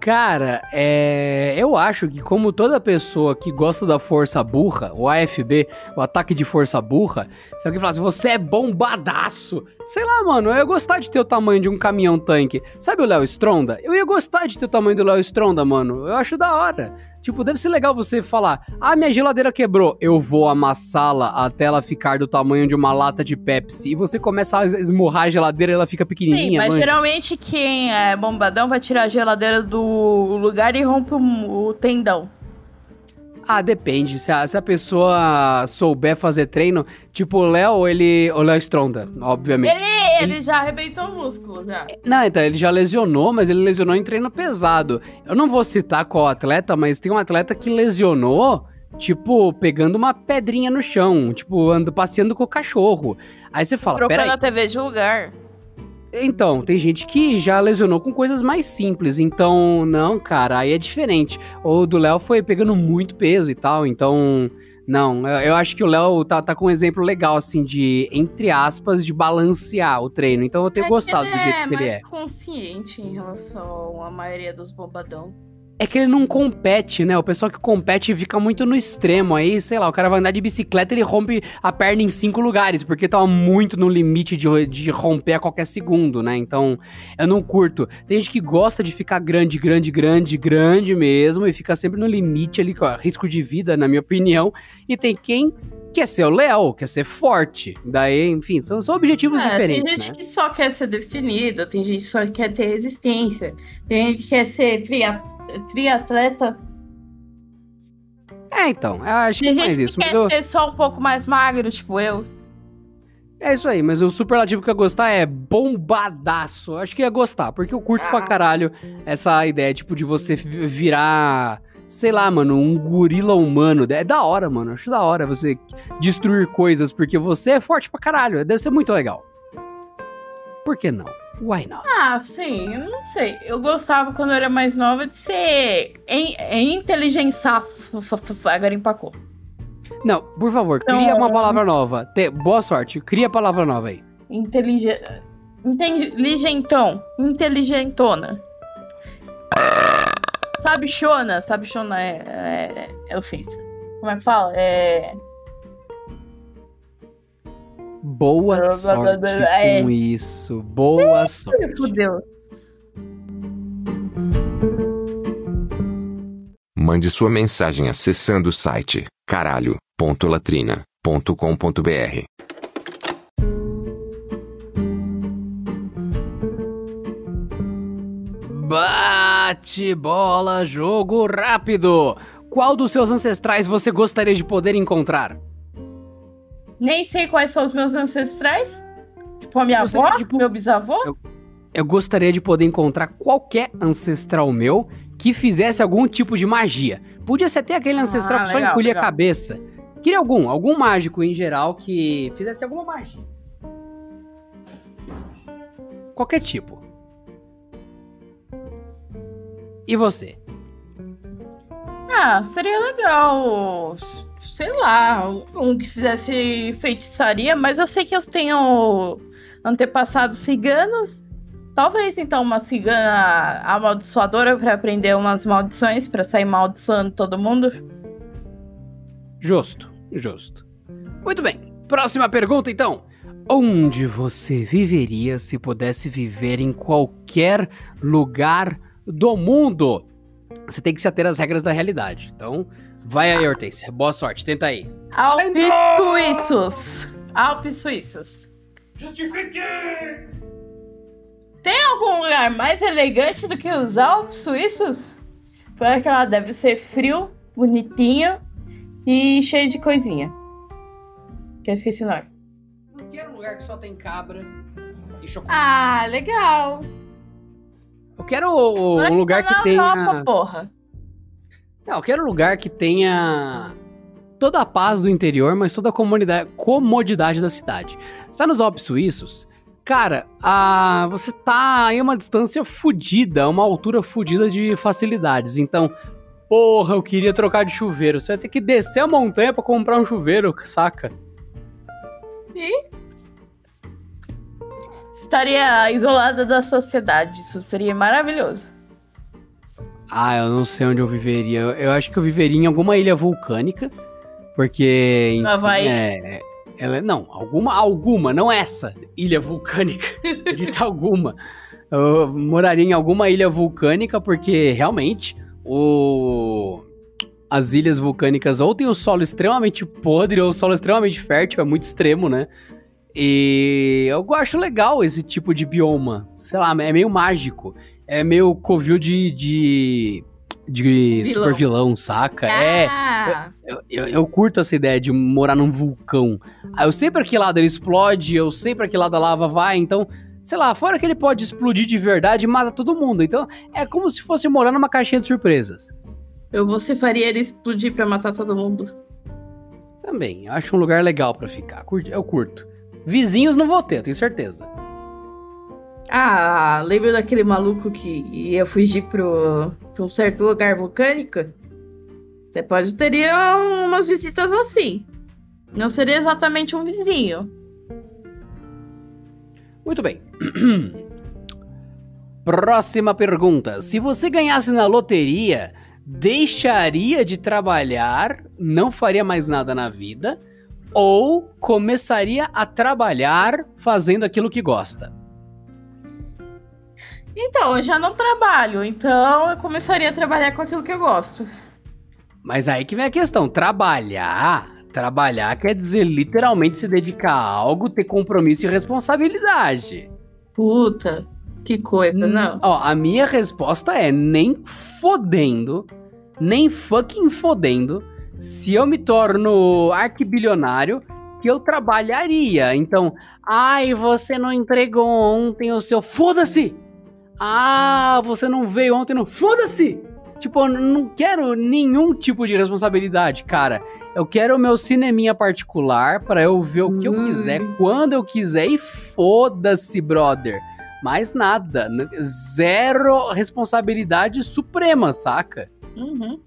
Cara, é... eu acho que como toda pessoa que gosta da força burra, o AFB, o ataque de força burra, se alguém falasse, você é bombadaço, sei lá, mano, eu ia gostar de ter o tamanho de um caminhão tanque. Sabe o Léo Stronda? Eu ia gostar de ter o tamanho do Léo Stronda, mano. Eu acho da hora. Tipo, deve ser legal você falar, ah, minha geladeira quebrou, eu vou amassá-la até ela ficar do tamanho de uma lata de Pepsi. E você começa a esmurrar a geladeira e ela fica Sim, pequenininha, mas manja. geralmente quem é bombadão vai tirar a geladeira do lugar e rompe o, o tendão. Ah, depende. Se a, se a pessoa souber fazer treino, tipo o Léo, ele. O Léo Stronda, obviamente. Ele, ele já arrebentou o músculo, já. Não, então, ele já lesionou, mas ele lesionou em treino pesado. Eu não vou citar qual atleta, mas tem um atleta que lesionou, tipo, pegando uma pedrinha no chão, tipo, ando passeando com o cachorro. Aí você fala, Trocando peraí. a TV de lugar. Então, tem gente que já lesionou com coisas mais simples, então, não, cara, aí é diferente. O do Léo foi pegando muito peso e tal, então, não, eu, eu acho que o Léo tá, tá com um exemplo legal, assim, de, entre aspas, de balancear o treino, então eu tenho É gostado que do jeito é que ele mais é. consciente em relação à maioria dos bombadão. É que ele não compete, né? O pessoal que compete fica muito no extremo. Aí, sei lá, o cara vai andar de bicicleta e ele rompe a perna em cinco lugares, porque tava muito no limite de, de romper a qualquer segundo, né? Então, eu não curto. Tem gente que gosta de ficar grande, grande, grande, grande mesmo, e fica sempre no limite ali, com risco de vida, na minha opinião. E tem quem quer ser o Léo, quer ser forte. Daí, enfim, são, são objetivos É, diferentes, tem gente né? que só quer ser definido, tem gente que só quer ter resistência, tem gente que quer ser tria- triatleta, É, então, eu acho que é mais isso. que Mas quer eu, ser só um pouco mais magro, tipo eu. É isso aí, mas o superlativo que eu ia gostar é bombadaço. Eu Acho que ia gostar, porque eu curto pra Ah. caralho essa ideia, tipo, de você vi- virar, sei lá, mano, um gorila humano. É da hora, mano. Acho da hora você destruir coisas, porque você é forte pra caralho. Deve ser muito legal. Por que não? Why not? Ah, sim, eu não sei. Eu gostava quando eu era mais nova de ser em, em inteligência. Agora empacou. Não, por favor, cria Então- uma palavra nova. Te- Boa sorte, cria a palavra nova aí. Inteligente. Inteligentão. Inteligentona. Sabichona. Sabichona é, é, é ofensa. Como é que fala? É. Boa sorte é. com isso. Boa sorte. Fudeu. Mande sua mensagem acessando o site caralho.latrina.com.br. Bate bola, jogo rápido. Qual dos seus ancestrais você gostaria de poder encontrar? Nem sei quais são os meus ancestrais. Tipo, a minha avó, tipo, meu bisavô. Eu gostaria de poder encontrar qualquer ancestral meu que fizesse algum tipo de magia. Podia ser até aquele ancestral Ah, que só legal, encolhia a legal. cabeça. Queria algum, algum mágico em geral que fizesse alguma magia. Qualquer tipo. E você? Ah, seria legal. Sei lá, um que fizesse feitiçaria, mas eu sei que eu tenho antepassados ciganos. Talvez então uma cigana amaldiçoadora pra aprender umas maldições pra sair amaldiçoando todo mundo. Justo, justo. Muito bem. Próxima pergunta, então. Onde você viveria se pudesse viver em qualquer lugar do mundo? Você tem que se ater às regras da realidade. Então, vai aí, Hortência. Boa sorte, tenta aí. Alpes suíços. Alpes suíços. Justifique! Tem algum lugar mais elegante do que os Alpes suíços? Porque ela deve ser frio, bonitinho e cheio de coisinha. Que eu esqueci o nome. Não quero um lugar que só tem cabra e chocolate. Ah, legal. Eu quero um lugar tá que tenha. Europa, porra. Não, eu quero um lugar que tenha toda a paz do interior, mas toda a comunidade, comodidade da cidade. Você tá nos Alpes Suíços, cara, a, você tá em uma distância fodida, uma altura fodida de facilidades. Então, porra, eu queria trocar de chuveiro. Você vai ter que descer a montanha pra comprar um chuveiro, saca? Estaria isolada da sociedade. Isso seria maravilhoso. Ah, eu não sei onde eu viveria. Eu, eu acho que eu viveria em alguma ilha vulcânica, porque. Enfim, Havaí. é, ela, é- não, alguma, alguma, não essa ilha vulcânica. [LAUGHS] Eu disse alguma. Eu moraria em alguma ilha vulcânica, porque realmente o. As ilhas vulcânicas ou tem o solo extremamente podre ou o solo extremamente fértil, é muito extremo, né? E eu acho legal esse tipo de bioma. Sei lá, é meio mágico. É meio covil de, de, de Vilão. super vilão, saca? É. Ah, Eu, eu- eu curto essa ideia de morar num vulcão. Ah, Eu sei pra que lado ele explode, eu sei pra que lado a lava vai, então, sei lá, fora que ele pode explodir de verdade e mata todo mundo. Então, é como se fosse morar numa caixinha de surpresas. eu você faria ele explodir pra matar todo mundo. Também, eu acho um lugar legal pra ficar. Eu curto. Vizinhos não vou ter, tenho certeza. Ah, lembra daquele maluco que ia fugir pro, pra um certo lugar vulcânico? Você pode ter umas visitas assim. Não seria exatamente um vizinho. Muito bem. [CLEARS THROAT] Próxima pergunta. Se você ganhasse na loteria, deixaria de trabalhar, não faria mais nada na vida, ou começaria a trabalhar fazendo aquilo que gosta? Então, eu já não trabalho, então eu começaria a trabalhar com aquilo que eu gosto. Mas aí que vem a questão: trabalhar. Trabalhar quer dizer literalmente se dedicar a algo, ter compromisso e responsabilidade. Puta, que coisa, Hum, não. Ó, a minha resposta é nem fodendo, nem fucking fodendo, se eu me torno arquibilionário, que eu trabalharia. Então, ai, você não entregou ontem o seu. Foda-se! Ah, você não veio ontem no. Foda-se! Tipo, eu não quero nenhum tipo de responsabilidade, cara. Eu quero o meu cineminha particular pra eu ver o que eu Hum. quiser, quando eu quiser e foda-se, brother. Mais nada. Zero responsabilidade suprema, saca? Uhum.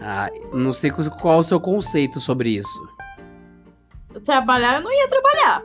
Ah, não sei qual qual é o seu conceito sobre isso. Trabalhar, eu não ia trabalhar.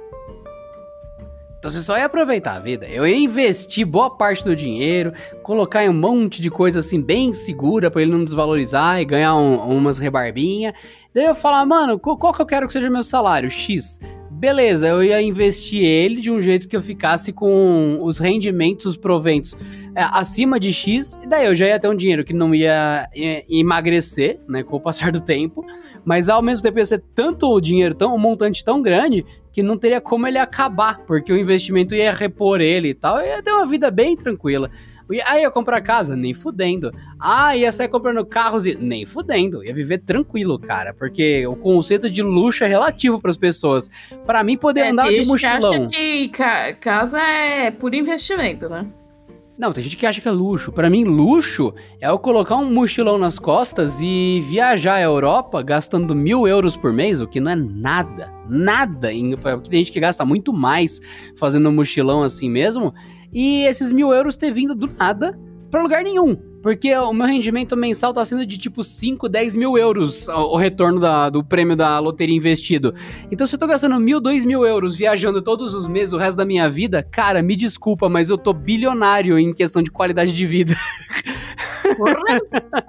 Então você só ia aproveitar a vida. Eu ia investir boa parte do dinheiro, colocar em um monte de coisa assim bem segura pra ele não desvalorizar e ganhar um- umas rebarbinha. Daí eu falar, mano, qual, qual que eu quero que seja meu salário? X. Beleza, eu ia investir ele de um jeito que eu ficasse com os rendimentos, os proventos é, acima de X, e daí eu já ia ter um dinheiro que não ia é, emagrecer, né, com o passar do tempo, mas ao mesmo tempo ia ser tanto o dinheiro, tão, um montante tão grande, que não teria como ele acabar, porque o investimento ia repor ele e tal, ia ter uma vida bem tranquila. E aí ia comprar casa, nem fudendo. Ah, ia sair comprando carros, e nem fudendo. Ia viver tranquilo, cara, porque o conceito de luxo é relativo para as pessoas. Pra mim, poder andar tem de que acha mochilão. que ca- casa é por investimento, né? Não, tem gente que acha que é luxo. Pra mim, luxo é eu colocar um mochilão nas costas e viajar à Europa gastando mil euros por mês, o que não é nada. Nada. Porque tem gente que gasta muito mais fazendo um mochilão assim mesmo. E esses mil euros ter vindo do nada pra lugar nenhum. Porque o meu rendimento mensal tá sendo de tipo 5, 10 mil euros o retorno da- do prêmio da loteria investido. Então, se eu tô gastando mil, dois mil euros viajando todos os meses o resto da minha vida, cara, me desculpa, mas eu tô bilionário em questão de qualidade de vida. Porra, [LAUGHS]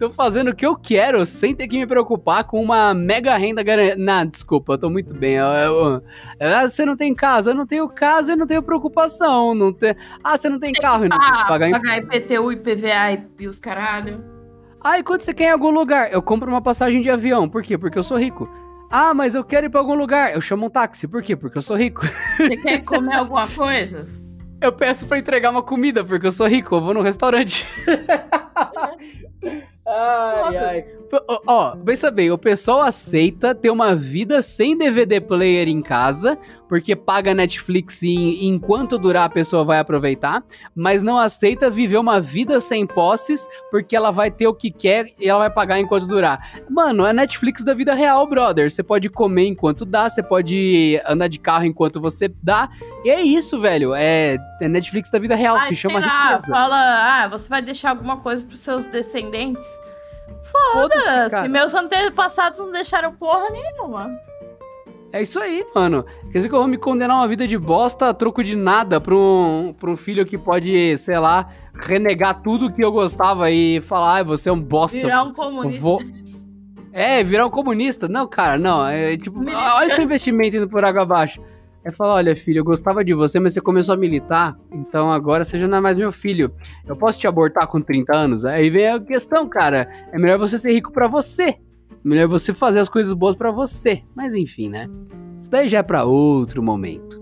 tô fazendo o que eu quero sem ter que me preocupar com uma mega renda garantida. Não, desculpa, eu tô muito bem. Eu- eu- ah, você não tem casa? Eu não tenho casa, eu não tenho preocupação. Não tem... Ah, você não tem carro? Eu não ah, pagar pagar IPTU, IPVA e- e os caralho. Ah, e quando você quer ir em algum lugar? Eu compro uma passagem de avião. Por quê? Porque eu sou rico. Ah, mas eu quero ir pra algum lugar. Eu chamo um táxi. Por quê? Porque eu sou rico. Você quer comer alguma coisa? [LAUGHS] Eu peço pra entregar uma comida, porque eu sou rico. Eu vou no restaurante. [LAUGHS] [LAUGHS] ai, ai. Ó, ó, pensa bem, o pessoal aceita ter uma vida sem DVD player em casa, porque paga Netflix e enquanto durar a pessoa vai aproveitar, mas não aceita viver uma vida sem posses, porque ela vai ter o que quer e ela vai pagar enquanto durar. Mano, é Netflix da vida real, brother. Você pode comer enquanto dá, você pode andar de carro enquanto você dá. E é isso, velho. É, é Netflix da vida real, Ai, se chama riqueza. fala, ah, você vai deixar alguma coisa pros seus descendentes? Foda-se, Ah, meus antepassados não deixaram porra nenhuma. É isso aí, mano. Quer dizer que eu vou me condenar uma vida de bosta a troco de nada pra um, pra um filho que pode, sei lá, renegar tudo que eu gostava e falar, ai, você é um bosta. Virar um comunista. vou... É, virar um comunista. Não, cara, não. É tipo, olha seu investimento indo por água abaixo. É falar, olha, filho, eu gostava de você, mas você começou a militar, então agora você já não é mais meu filho. Eu posso te abortar com 30 anos? Aí vem a questão, cara. É melhor você ser rico pra você. Melhor você fazer as coisas boas pra você. Mas enfim, né? Isso daí já é pra outro momento.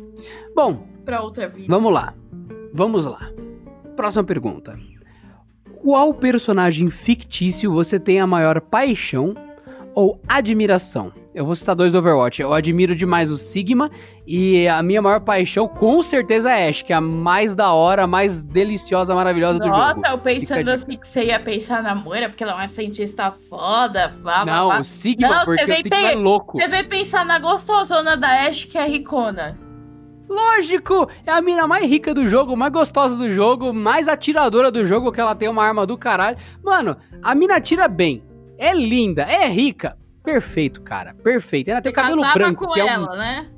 Bom, Pra outra vida. Vamos lá. Vamos lá. Próxima pergunta. qual personagem fictício você tem a maior paixão ou admiração? Eu vou citar dois do Overwatch. Eu admiro demais o Sigma e a minha maior paixão, com certeza, é a Ashe, que é a mais da hora, a mais deliciosa, maravilhosa do jogo. Nossa, eu pensando assim que você ia pensar na Moira, porque ela é uma cientista foda. Blá, Não, blá. o Sigma, Não, porque você o Sigma é pe- louco. Você veio pensar na gostosona da Ash, que é ricona. Lógico! É a mina mais rica do jogo, mais gostosa do jogo, mais atiradora do jogo, que ela tem uma arma do caralho. Mano, a mina atira bem. É linda, é rica. Perfeito, cara. Perfeito. Ainda tem cabelo branco. com que é um- ela, né?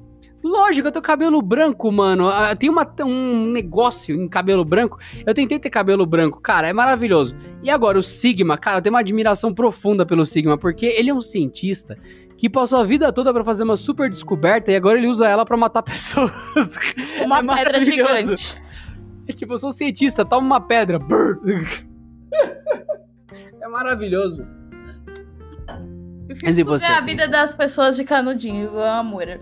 Lógico, eu tenho cabelo branco, mano. Ah, Tem uma, um negócio em cabelo branco. Eu tentei ter cabelo branco, cara, é maravilhoso. E agora, o Sigma, cara, eu tenho uma admiração profunda pelo Sigma, porque ele é um cientista que passou a vida toda pra fazer uma super descoberta e agora ele usa ela pra matar [LAUGHS] pessoas. Uma É pedra gigante. É tipo, eu sou cientista, toma uma pedra. [LAUGHS] É maravilhoso. Mas e você, a Cris? vida das pessoas de canudinho, igual a.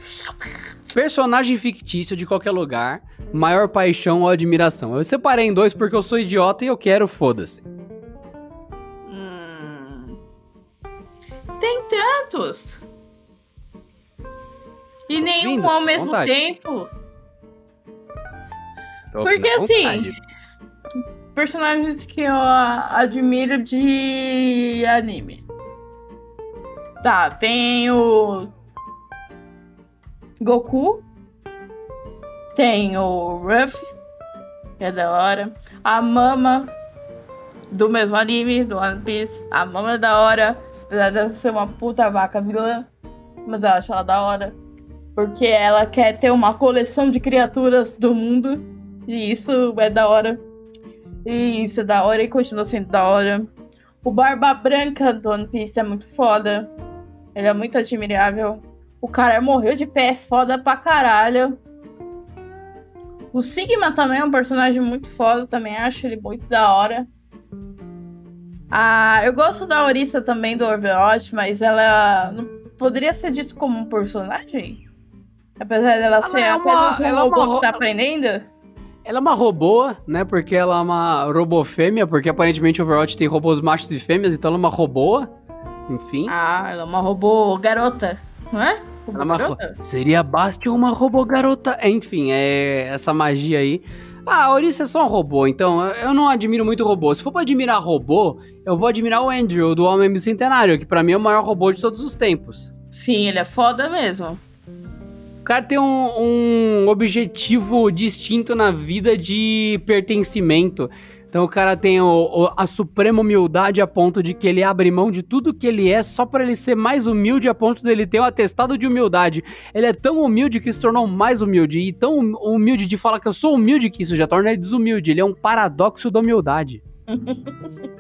Personagem fictício de qualquer lugar, maior paixão ou admiração. Eu separei em dois porque eu sou idiota e eu quero, foda-se. Hum. Tem tantos. E nenhum ao mesmo Vontade. tempo. Tô Porque assim. Personagens que eu a- admiro de anime. Tá, tem o Goku. Tem o Ruff, que é da hora. A Mama, do mesmo anime, do One Piece. A Mama é da hora, apesar de ser uma puta vaca vilã. Mas eu acho ela da hora. Porque ela quer ter uma coleção de criaturas do mundo. E isso é da hora. E isso é da hora e continua sendo da hora. O Barba Branca do One Piece é muito foda. Ele é muito admirável. O cara morreu de pé, é foda pra caralho. O Sigma também é um personagem muito foda, também acho ele muito da hora. Ah, eu gosto da Orisa também do Overwatch, mas ela não poderia ser dito como um personagem? Apesar dela Ela ser é uma- apenas um ela é uma robô que tá aprendendo. Ela é uma robô, né? Porque ela é uma robô fêmea, porque aparentemente o Overwatch tem robôs machos e fêmeas, então ela é uma robô. Enfim. Ah, ela é uma robô garota, não é? Robô é uma garota? Seria Bastion uma robô garota? Enfim, é essa magia aí. Ah, a Orisa é só um robô, então eu não admiro muito robô. Se for pra admirar robô, eu vou admirar o Andrew, do Homem Bicentenário, que pra mim é o maior robô de todos os tempos. Sim, ele é foda mesmo. O cara tem um, um objetivo distinto na vida de pertencimento. Então o cara tem o- o- a suprema humildade a ponto de que ele abre mão de tudo que ele é só pra ele ser mais humilde a ponto dele ter um atestado de humildade. Ele é tão humilde que se tornou mais humilde e tão hum- humilde de falar que eu sou humilde que isso já torna ele desumilde. Ele é um paradoxo da humildade. [LAUGHS]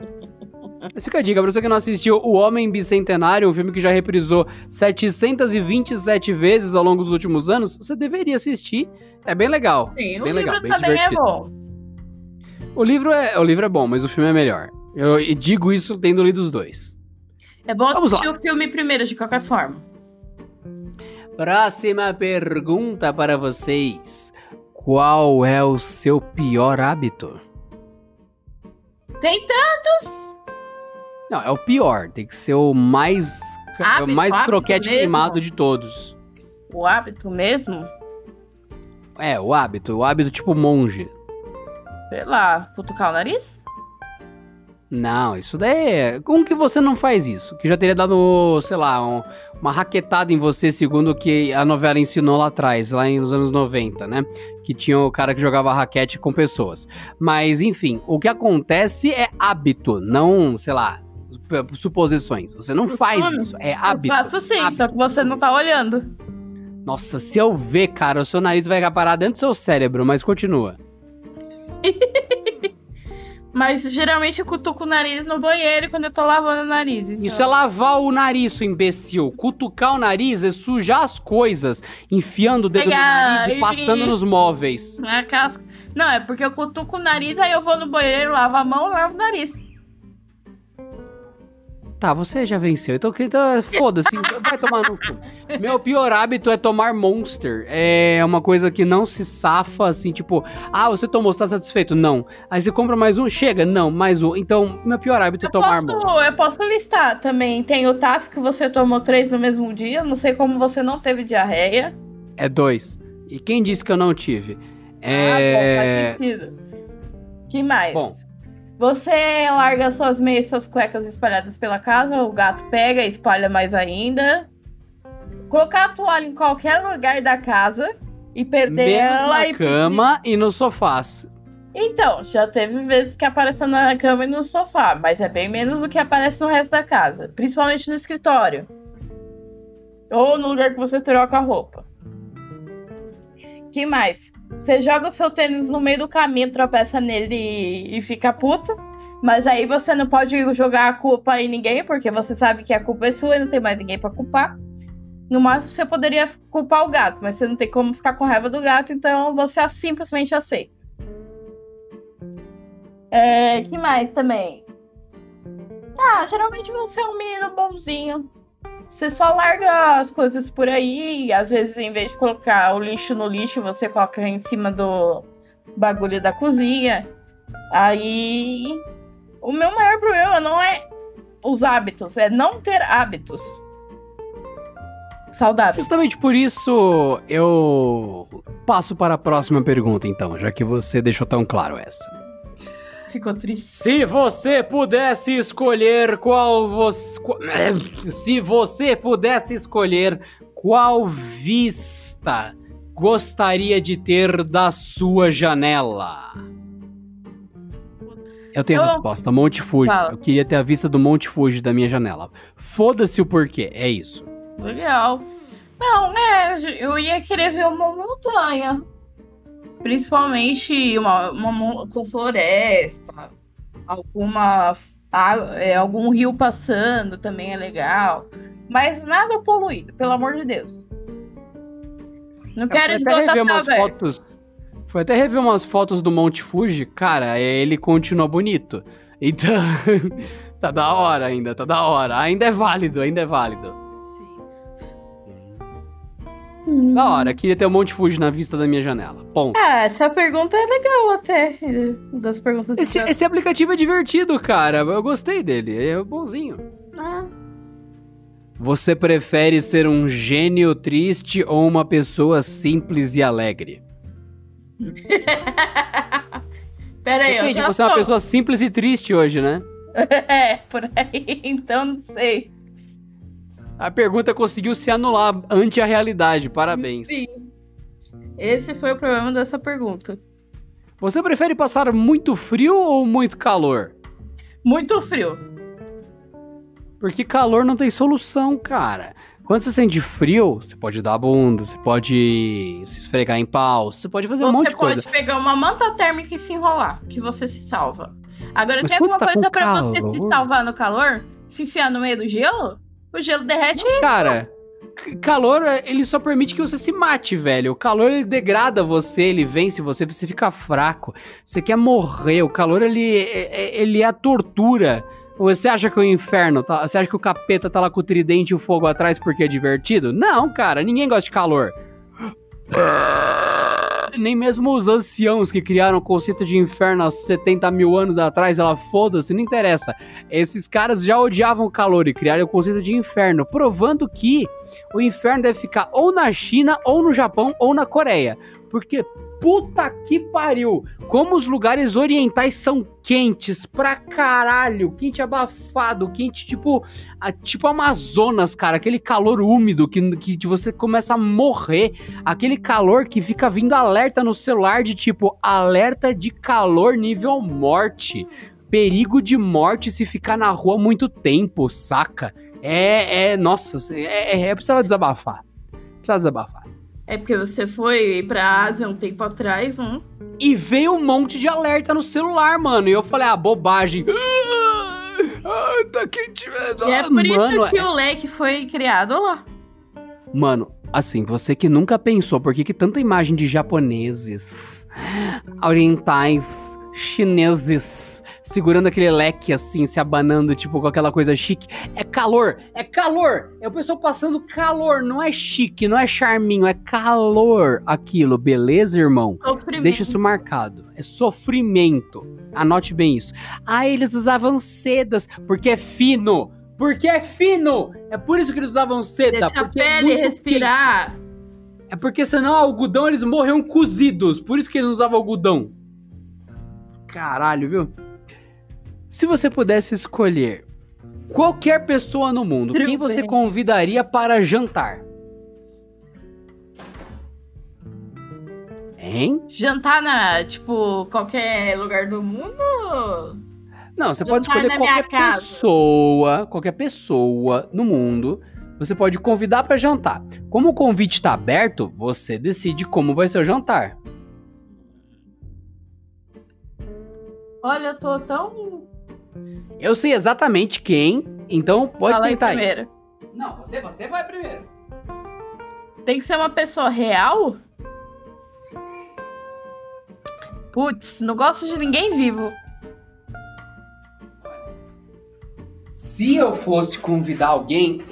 Essa fica a dica, pra você que não assistiu O Homem Bicentenário, um filme que já reprisou 727 vezes ao longo dos últimos anos, você deveria assistir. É bem legal. Sim, o bem livro legal, bem também divertido. é bom. O livro é, o livro é bom, mas o filme é melhor. Eu digo isso tendo lido os dois. É bom Vamos assistir lá. o filme primeiro, de qualquer forma. Próxima pergunta para vocês. Qual é o seu pior hábito? Tem tantos. Não, é o pior. Tem que ser o mais, Hábito, o mais hábito croquete mesmo? queimado de todos. O hábito mesmo, É, o hábito. O hábito tipo monge. Sei lá, cutucar o nariz? Não, isso daí é. Como que você não faz isso? Que já teria dado, sei lá, um- uma raquetada em você, segundo o que a novela ensinou lá atrás, lá nos anos 90, né? Que tinha o cara que jogava raquete com pessoas. Mas, enfim, o que acontece é hábito, não, sei lá, suposições. Você não faz isso, é hábito. Eu faço sim, hábito. só que você não tá olhando. Nossa, se eu ver, cara, o seu nariz vai parar dentro do seu cérebro, mas continua. [LAUGHS] Mas geralmente eu cutuco o nariz no banheiro quando eu tô lavando o nariz. então- Isso é lavar o nariz, seu imbecil. Cutucar o nariz é sujar as coisas, enfiando o dedo Pegar no nariz e e- passando nos móveis. Não é. Não, é porque eu cutuco o nariz, aí eu vou no banheiro, lavo a mão, lavo o nariz. Tá, você já venceu. Então, então foda-se, vai tomar no cu. Meu pior hábito é tomar Monster. É uma coisa que não se safa, assim, tipo, ah, você tomou, você tá satisfeito? Não. Aí você compra mais um, chega? Não, mais um. Então, meu pior hábito é Eu tomar posso, Monster. eu posso listar também. Tem o TAF que você tomou três no mesmo dia. Não sei como você não teve diarreia. É dois. E quem disse que eu não tive? Ah, É. bom, faz sentido. Que mais? Bom, Você larga suas meias e suas cuecas espalhadas pela casa, o gato pega e espalha mais ainda. Colocar a toalha em qualquer lugar da casa e perder menos ela na e cama e no sofá. Então, já teve vezes que apareceu na cama e no sofá, mas é bem menos do que aparece no resto da casa, principalmente no escritório. Ou no lugar que você troca a roupa. Que mais? Você joga o seu tênis no meio do caminho, tropeça nele e, e fica puto. Mas aí você não pode jogar a culpa em ninguém, porque você sabe que a culpa é sua e não tem mais ninguém pra culpar. No máximo você poderia culpar o gato, mas você não tem como ficar com raiva do gato, então você simplesmente aceita. É, que mais também? Ah, geralmente você é um menino bonzinho. Você só larga as coisas por aí, e às vezes em vez de colocar o lixo no lixo, você coloca em cima do bagulho da cozinha. Aí. O meu maior problema não é os hábitos, é não ter hábitos saudáveis. Justamente por isso eu passo para a próxima pergunta, então, já que você deixou tão claro essa. Ficou triste. Se você pudesse escolher qual você. Se você pudesse escolher qual vista gostaria de ter da sua janela? Eu tenho a resposta, Monte Fuji. Fala. Eu queria ter a vista do Monte Fuji da minha janela. Foda-se o porquê, é isso. Legal. Não, é, eu ia querer ver uma montanha. Principalmente uma, uma floresta, alguma é, algum rio passando também é legal. Mas nada poluído, pelo amor de Deus. Não quero até rever esgotar umas fotos. Foi até rever umas fotos do Monte Fuji, cara, ele continua bonito. Então, [LAUGHS] tá da hora ainda, tá da hora. Ainda é válido, ainda é válido. Sim. Da hora, queria ter o Monte Fuji na vista da minha janela. Ponto. Ah, essa pergunta é legal até. Das perguntas Esse, esse aplicativo é divertido, cara. Eu gostei dele, é bonzinho. Ah, Você prefere ser um gênio triste ou uma pessoa simples e alegre? [LAUGHS] Pera aí, eu Depende, já você é uma tô. pessoa simples e triste hoje, né? [LAUGHS] É, por aí, então não sei. A pergunta conseguiu se anular ante a realidade. Parabéns. Sim. Esse foi o problema dessa pergunta. Você prefere passar muito frio ou muito calor? Muito frio. Porque calor não tem solução, cara. Quando você sente frio, você pode dar a bunda, você pode se esfregar em pau, você pode fazer um monte Você de coisa. pode pegar uma manta térmica e se enrolar, que você se salva. Agora, Mas tem alguma você tá coisa pra você se salvar no calor? Se enfiar no meio do gelo? O gelo derrete e Cara, calor, ele só permite que você se mate, velho. O calor, ele degrada você, ele vence você, você fica fraco. Você quer morrer. O calor, ele, é- é- ele é a tortura. Você acha que o inferno, tá, você acha que o capeta tá lá com o tridente e o fogo atrás porque é divertido? Não, cara, ninguém gosta de calor. [LAUGHS] Nem mesmo os anciãos que criaram o conceito de inferno há 70 mil anos atrás, ela foda-se, não interessa. Esses caras já odiavam o calor e criaram o conceito de inferno, provando que o inferno deve ficar ou na China, ou no Japão, ou na Coreia. Porque puta que pariu! Como os lugares orientais são quentes pra caralho, quente abafado, quente tipo, a- tipo Amazonas, cara, aquele calor úmido que, que você começa a morrer, aquele calor que fica vindo alerta no celular de tipo alerta de calor nível morte. Perigo de morte se ficar na rua muito tempo, saca? É, é, nossa, é, é, é precisava desabafar. Precisava desabafar. É porque você foi pra Ásia um tempo atrás, hum? E veio um monte de alerta no celular, mano. E eu falei, ah, bobagem. Ah, tá quente, velho. E é por isso mano, que o leque foi criado lá. Mano, assim, você que nunca pensou por que, que tanta imagem de japoneses, orientais, chineses segurando aquele leque assim, se abanando, tipo, com aquela coisa chique. É calor, é calor! É o pessoal passando calor, não é chique, não é charminho, é calor aquilo, beleza, irmão? Sofrimento. Deixa isso marcado. É sofrimento. Anote bem isso. Ah, eles usavam sedas porque é fino. Porque é fino! É por isso que eles usavam seda. Deixa a porque é pele muito respirar. quente. É porque senão algodão eles morriam cozidos. Por isso que eles não usavam algodão. Caralho, viu? Se você pudesse escolher qualquer pessoa no mundo, quem você bem. convidaria para jantar? Hein? Jantar na, tipo, qualquer lugar do mundo? Não, você pode Jantar escolher na minha qualquer pessoa, qualquer pessoa no mundo. Você pode convidar para jantar. Como o convite está aberto, você decide como vai ser o jantar. Olha, eu tô tão. Eu sei exatamente quem, então pode Fala aí tentar aí. primeiro. Não, você, você vai primeiro. Tem que ser uma pessoa real? Putz, não gosto de ninguém vivo. Se eu fosse convidar alguém,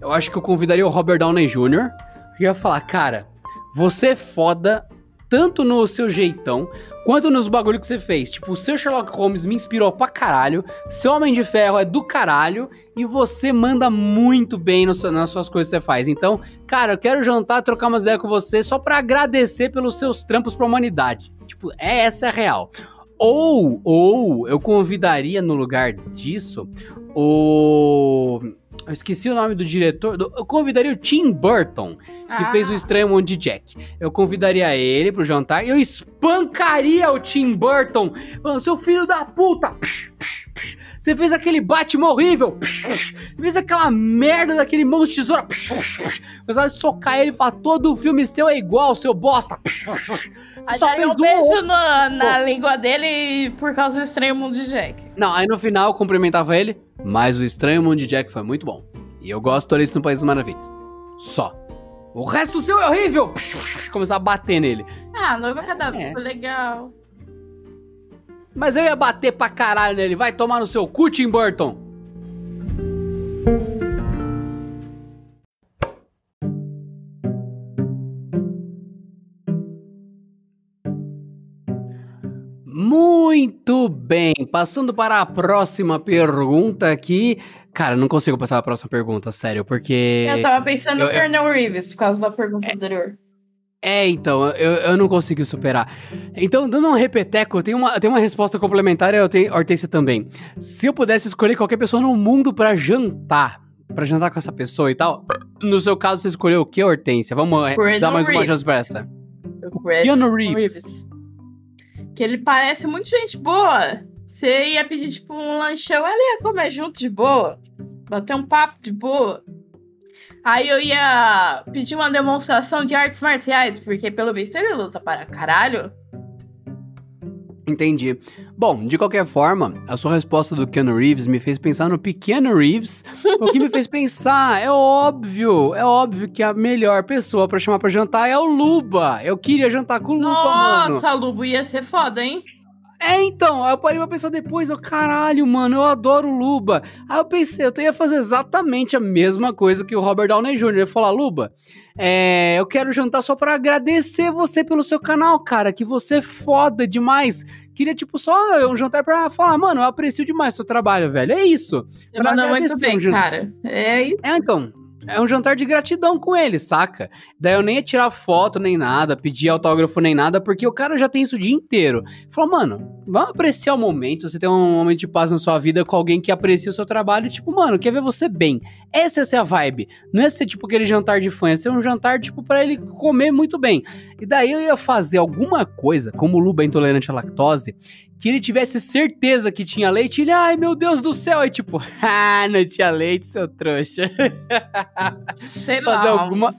eu acho que eu convidaria o Robert Downey Jr. Eu ia falar, cara, você é foda tanto no seu jeitão quanto nos bagulho que você fez. Tipo, o seu Sherlock Holmes me inspirou pra caralho, seu Homem de Ferro é do caralho e você manda muito bem seu- nas suas coisas que você faz. Então, cara, eu quero jantar, trocar umas ideias com você só pra agradecer pelos seus trampos pra humanidade. Tipo, é essa é a real. Ou, ou eu convidaria no lugar disso o. Eu esqueci o nome do diretor. do- Eu convidaria o Tim Burton, que Ah, fez o Estranho Mundo de Jack. Eu convidaria ele pro jantar e eu espancaria o Tim Burton. Falando, seu filho da puta! Psh, psh. Você fez aquele Batman horrível! Você fez aquela merda daquele monstro de tesoura! Começava a socar ele e falar: todo filme seu é igual, seu bosta! Você Aí só daria fez um beijo na, na língua dele por causa do estranho mundo de Jack. Não, aí no final eu cumprimentava ele, mas o Estranho Mundo de Jack foi muito bom. E eu gosto do Alice no País das Maravilhas. Só. O resto do seu é horrível! Começar a bater nele. Ah, noiva cadáver, É. legal. Mas eu ia bater pra caralho nele. Vai tomar no seu cu, Tim Burton. Muito bem, passando para a próxima pergunta aqui. Cara, eu não consigo passar a próxima pergunta, sério, porque. Eu tava pensando eu- no Colonel Reeves, por causa da pergunta anterior. É, então, eu, eu não consigo superar. Então, dando um repeteco, eu tenho uma, eu tenho uma resposta complementar e eu tenho Hortência também. Se eu pudesse escolher qualquer pessoa no mundo pra jantar, pra jantar com essa pessoa e tal, no seu caso, você escolheu o que, Hortência? Vamos é, Keanu dar mais uma Reeves. chance pra essa. O Keanu Reeves. Que ele parece muito gente boa. Você ia pedir, tipo, um lanchão, ele ia comer junto de boa. Bater um papo de boa. Aí eu ia pedir uma demonstração de artes marciais, porque pelo visto ele luta para caralho. Entendi. Bom, de qualquer forma, a sua resposta do Keanu Reeves me fez pensar no pequeno Reeves, o que me fez pensar, é óbvio, é óbvio que a melhor pessoa pra chamar pra jantar é o Luba. Eu queria jantar com o Luba, mano. Nossa, Lubo ia ser foda, hein? É, então, aí eu parei pra pensar depois, eu, caralho, mano, eu adoro Luba. Aí eu pensei, eu ia fazer exatamente a mesma coisa que o Robert Downey Jr. Eu ia falar, Luba, é, eu quero jantar só pra agradecer você pelo seu canal, cara, que você é foda demais. Queria, tipo, só um jantar pra falar, mano, eu aprecio demais o seu trabalho, velho. É isso. Você Pra mandou muito bem, um cara. É isso. É, então. É um jantar de gratidão com ele, saca? Daí eu nem ia tirar foto nem nada, pedir autógrafo nem nada, porque o cara já tem isso o dia inteiro. Falou, mano, vamos apreciar o momento. Você tem um momento de paz na sua vida com alguém que aprecia o seu trabalho. Tipo, mano, quer ver você bem. Essa ser a vibe. Não ia ser tipo aquele jantar de fã, ia ser um jantar, tipo, pra ele comer muito bem. E daí eu ia fazer alguma coisa, como o Luba é intolerante à lactose, que ele tivesse certeza que tinha leite, ele, ai meu Deus do céu, aí tipo, [LAUGHS] ah, não tinha leite, seu trouxa. [LAUGHS] Sei lá. Fazer alguma.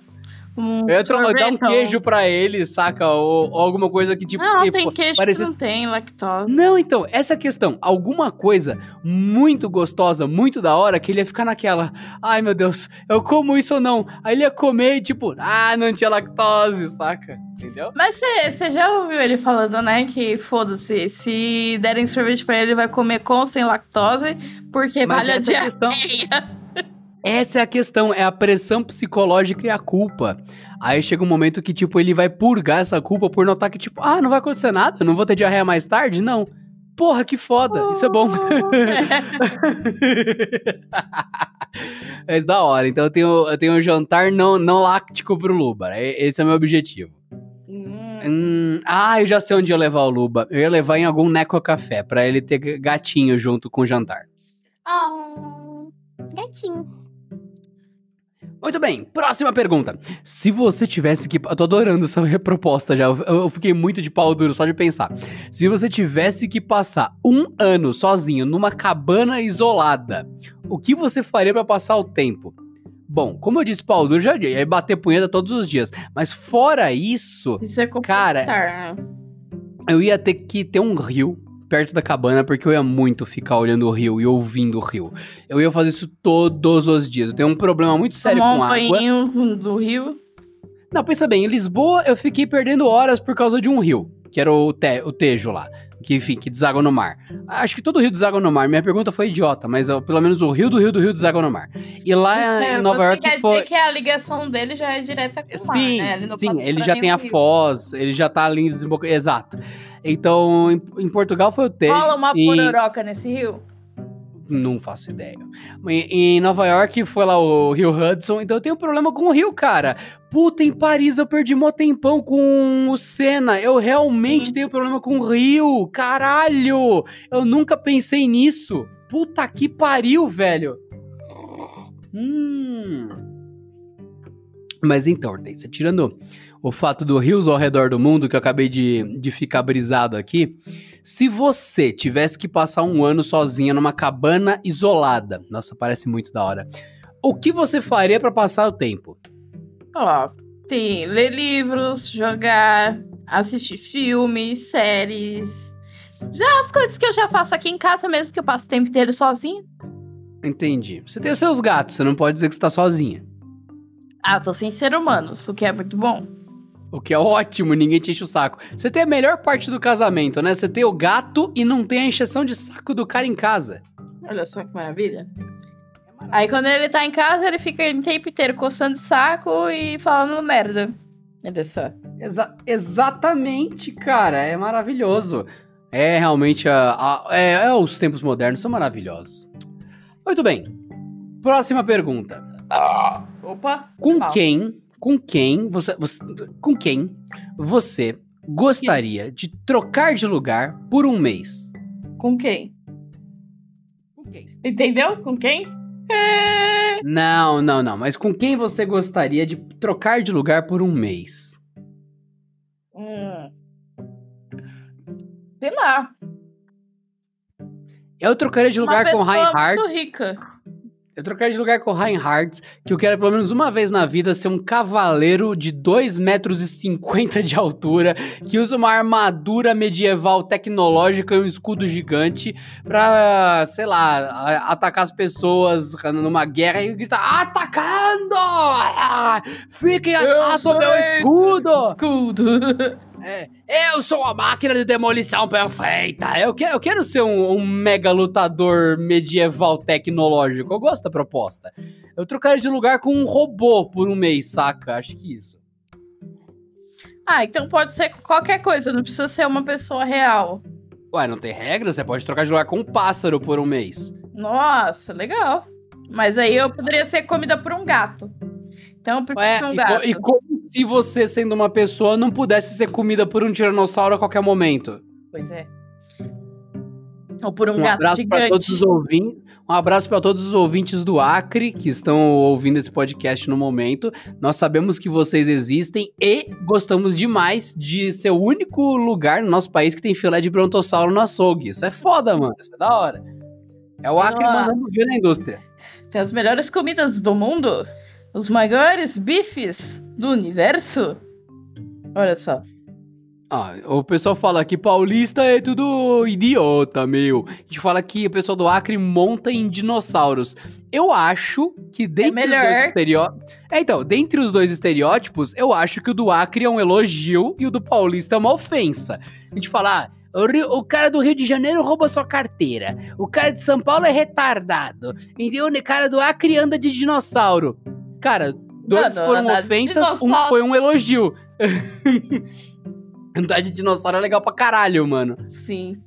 Um Eu ia dar um queijo pra ele, saca? Ou, ou alguma coisa que tipo. Não, que tem queijo parecesse- que não tem lactose. Não, então, essa questão. Alguma coisa muito gostosa, muito da hora, que ele ia ficar naquela. Ai meu Deus, eu como isso ou não? Aí ele ia comer e tipo, ah, não tinha lactose, saca? Entendeu? Mas você já ouviu ele falando, né? Que foda-se, se derem sorvete pra ele, ele vai comer com sem lactose, porque Mas vale a é diarreia. Essa é a questão, é a pressão psicológica e a culpa. Aí chega um momento que, tipo, ele vai purgar essa culpa por notar que, tipo, ah, não vai acontecer nada, não vou ter diarreia mais tarde? Não. Porra, que foda, isso é bom. [LAUGHS] é da hora, então eu tenho, eu tenho um jantar não, não láctico pro Luba, é- esse é o meu objetivo. Hum, ah, eu já sei onde eu ia levar o Luba. Eu ia levar em algum Neco Café, pra ele ter gatinho junto com o jantar. Oh, gatinho. Muito bem, próxima pergunta. Se você tivesse que. Eu tô adorando essa proposta já. Eu, eu fiquei muito de pau duro só de pensar. Se você tivesse que passar um ano sozinho numa cabana isolada, o que você faria pra passar o tempo? Bom, como eu disse, pau duro, já ia bater punheta todos os dias. Mas fora isso, Isso é Cara, eu ia ter que ter um rio perto da cabana, porque eu ia muito ficar olhando o rio e ouvindo o rio. Eu ia fazer isso todos os dias. Eu tenho um problema muito sério Tomar com um água. banhinho do rio. Não, pensa bem, em Lisboa eu fiquei perdendo horas por causa de um rio, que era o, te, o Tejo lá, que enfim, que deságua no mar. Acho que todo rio deságua no mar, minha pergunta foi idiota, mas ó, pelo menos o rio do rio do rio deságua no mar. E lá É, em Nova você York quer foi... dizer que a ligação dele já é direta com o mar, Sim, né? Ele sim, ele já tem a rio. foz, ele já tá ali desembocando, exato. Então, em, em Portugal foi o Tejo. Rola uma e- pororoca nesse rio? Não faço ideia. Em, Nova York foi lá o Rio Hudson, então eu tenho problema com o Rio, cara. Puta, em Paris eu perdi mó tempão com o Senna. Eu realmente tenho problema com o Rio. Caralho! Eu nunca pensei nisso. Puta que pariu, velho. Hum. Mas então, Hortência, tirando o fato do rios ao redor do mundo, que eu acabei de, de ficar brisado aqui, se você tivesse que passar um ano sozinha numa cabana isolada, nossa, parece muito da hora, o que você faria pra passar o tempo? Ó, tem ler livros, jogar, assistir filmes, séries. Já as coisas que eu já faço aqui em casa mesmo, que eu passo o tempo inteiro sozinha. Entendi. Você tem os seus gatos, você não pode dizer que você tá sozinha. Ah, tô sem ser humanos, o que é muito bom. O que é ótimo, ninguém te enche o saco. Você tem a melhor parte do casamento, né? Você tem o gato e não tem a encheção de saco do cara em casa. Olha só que maravilha. Aí quando ele tá em casa, ele fica o tempo inteiro coçando o saco e falando merda. Olha só. Exa- exatamente, cara. É maravilhoso. É realmente a, a- é, é os tempos modernos são maravilhosos. Muito bem. Próxima pergunta. Opa. Com Mal. quem, com quem você, você- com quem você gostaria de trocar de lugar por um mês? Com quem? Com quem? Entendeu? Com quem? É... Não, não, não. Mas com quem você gostaria de trocar de lugar por um mês? Hum. Sei lá. Eu trocaria de lugar com Reinhardt. muito rica. Eu trocaria de lugar com o Reinhardt, que eu quero pelo menos uma vez na vida ser um cavaleiro de 2 metros e 50 de altura, que usa uma armadura medieval tecnológica e um escudo gigante pra, sei lá, atacar as pessoas numa guerra e gritar, atacando! Ah, Fiquem atrás do sou meu escudo! Escudo. [LAUGHS] É, eu sou a máquina de demolição perfeita. Eu, que, eu quero ser um, um mega lutador medieval tecnológico. Eu gosto da proposta. Eu trocaria de lugar com um robô por um mês, saca? Acho que isso. ah, então pode ser qualquer coisa, não precisa ser uma pessoa real. Ué, não tem regra? Você pode trocar de lugar com um pássaro por um mês. Nossa, legal. Mas aí eu poderia ser comida por um gato. Então eu prefiro Ué, um e, gato. co- e se você, sendo uma pessoa, não pudesse ser comida por um tiranossauro a qualquer momento? Pois é. Ou por um, Um gato abraço gigante. todos os ouvintes. Um abraço para todos os ouvintes do Acre que estão ouvindo esse podcast no momento. Nós sabemos que vocês existem e gostamos demais de ser o único lugar no nosso país que tem filé de brontossauro no açougue. Isso é foda, mano. Isso é da hora. É o Acre mandando ver na indústria. Tem as melhores comidas do mundo. Os maiores bifes do universo. Olha só. Ah, o pessoal fala que paulista é tudo idiota, meu. A gente fala que o pessoal do Acre monta em dinossauros. Eu acho que dentre melhor. os dois estereótipos. É, então, dentre os dois estereótipos, eu acho que o do Acre é um elogio e o do paulista é uma ofensa. A gente fala, ah, o, Rio- o cara do Rio de Janeiro rouba sua carteira. O cara de São Paulo é retardado. E o cara do Acre anda de dinossauro. Cara, dois Mano, foram ofensas, um foi um elogio. [LAUGHS] Andar de dinossauro é legal pra caralho, mano. Sim.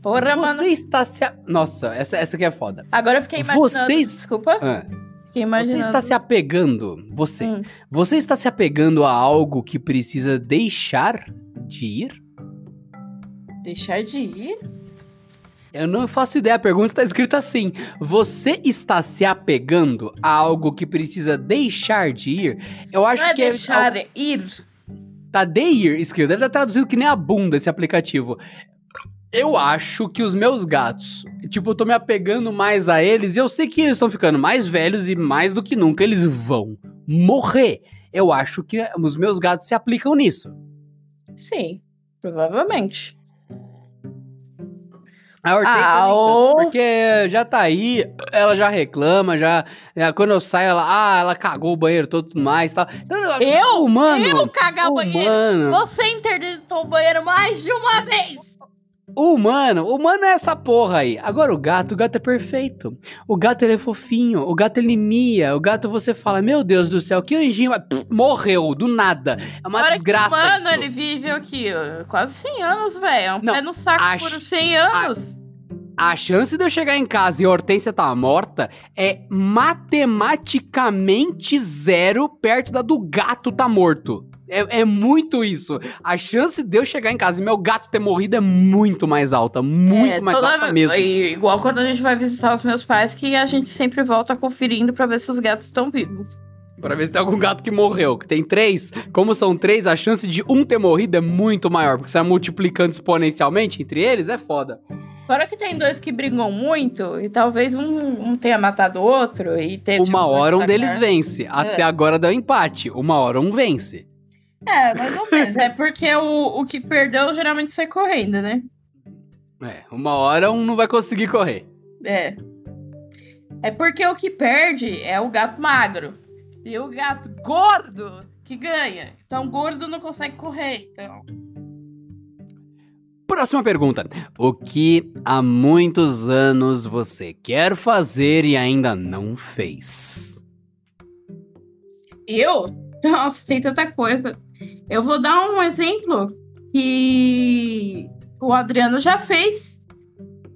Porra, Você mano. está se. a- Nossa, essa, essa aqui é foda. Agora eu fiquei imaginando. Vocês- Desculpa. Ah, Fiquei você imaginando. está se apegando. Você. Hum. Você está se apegando a algo que precisa deixar de ir? Deixar de ir? Eu não faço ideia, a pergunta tá escrita assim. Você está se apegando a algo que precisa deixar de ir? Eu acho Não é que deixar é. ir. Tá de ir escrito. Deve estar traduzido que nem a bunda esse aplicativo. Eu acho que os meus gatos, tipo, eu tô me apegando mais a eles e eu sei que eles estão ficando mais velhos e mais do que nunca eles vão morrer. Eu acho que os meus gatos se aplicam nisso. Sim, provavelmente. A Hortência Ah, porque já tá aí, ela já reclama, já. é, Quando eu saio, ela. Ah, ela cagou o banheiro todo tudo mais tal. Então, Eu? o mano, Eu cagar o banheiro? Você interditou o banheiro mais de uma vez! O humano, o humano é essa porra aí. Agora o gato, o gato é perfeito. O gato ele é fofinho, o gato ele mia, o gato você fala, meu Deus do céu, que anjinho, mas, pff, morreu do nada. É uma Agora desgraça. que, mano, isso. ele vive aqui, quase 100 anos, velho. É um Não, pé no saco por 100 anos. A chance de eu chegar em casa e a Hortência tá morta é matematicamente zero perto da do gato tá morto. É, é muito isso. A chance de eu chegar em casa e meu gato ter morrido é muito mais alta. Muito É, mais toda alta mesmo. igual quando a gente vai visitar os meus pais, que a gente sempre volta conferindo pra ver se os gatos estão vivos. Pra ver se tem algum gato que morreu. Que tem três. Como são três, a chance de um ter morrido é muito maior. Porque você vai multiplicando exponencialmente entre eles, é foda. Fora que tem dois que brigam muito, e talvez um, um tenha matado o outro, e teve... Uma um hora um deles vence. Até agora deu empate. Uma hora um vence. É, mais ou menos. é porque o, o que perdeu geralmente sai correndo, né? É, uma hora um não vai conseguir correr. É. É porque o que perde é o gato magro. E o gato gordo que ganha. Então, gordo não consegue correr. Então, Próxima pergunta. O que há muitos anos você quer fazer e ainda não fez? eu. Nossa, tem tanta coisa. Eu vou dar um exemplo que o Adriano já fez.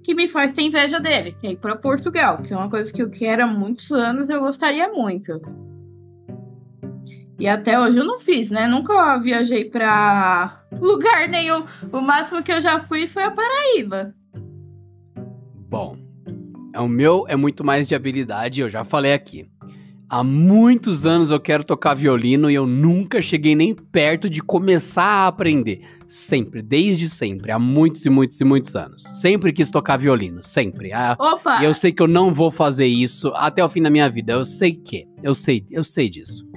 Que me faz ter inveja dele. Que é ir pra Portugal. Que é uma coisa que eu quero há muitos anos eu gostaria muito. E até hoje eu não fiz, né? Nunca viajei pra lugar nenhum. O máximo que eu já fui foi a Paraíba. Bom, é o meu é muito mais de habilidade, eu já falei aqui. Há muitos anos eu quero tocar violino e eu nunca cheguei nem perto de começar a aprender. Sempre, desde sempre, há muitos e muitos e muitos anos. Sempre quis tocar violino, sempre. Ah, Opa! E eu sei que eu não vou fazer isso até o fim da minha vida. Eu sei que. Eu sei, eu sei disso.